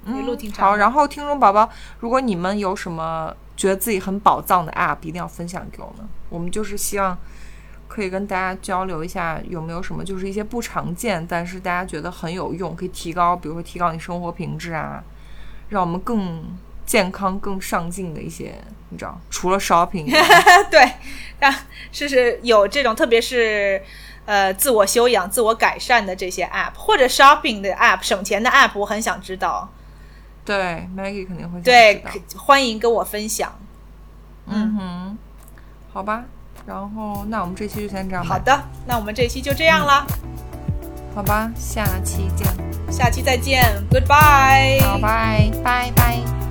一路挺长。好，然后听众宝宝，如果你们有什么。觉得自己很宝藏的 App 一定要分享给我们，我们就是希望可以跟大家交流一下，有没有什么就是一些不常见，但是大家觉得很有用，可以提高，比如说提高你生活品质啊，让我们更健康、更上进的一些，你知道，除了 shopping，对，啊，是是有这种，特别是呃自我修养、自我改善的这些 App，或者 shopping 的 App、省钱的 App，我很想知道。对，Maggie 肯定会对，欢迎跟我分享。嗯哼，好吧，然后那我们这期就先这样。好的，那我们这期就这样了。好吧，下期见。下期再见，Goodbye。好，拜拜拜。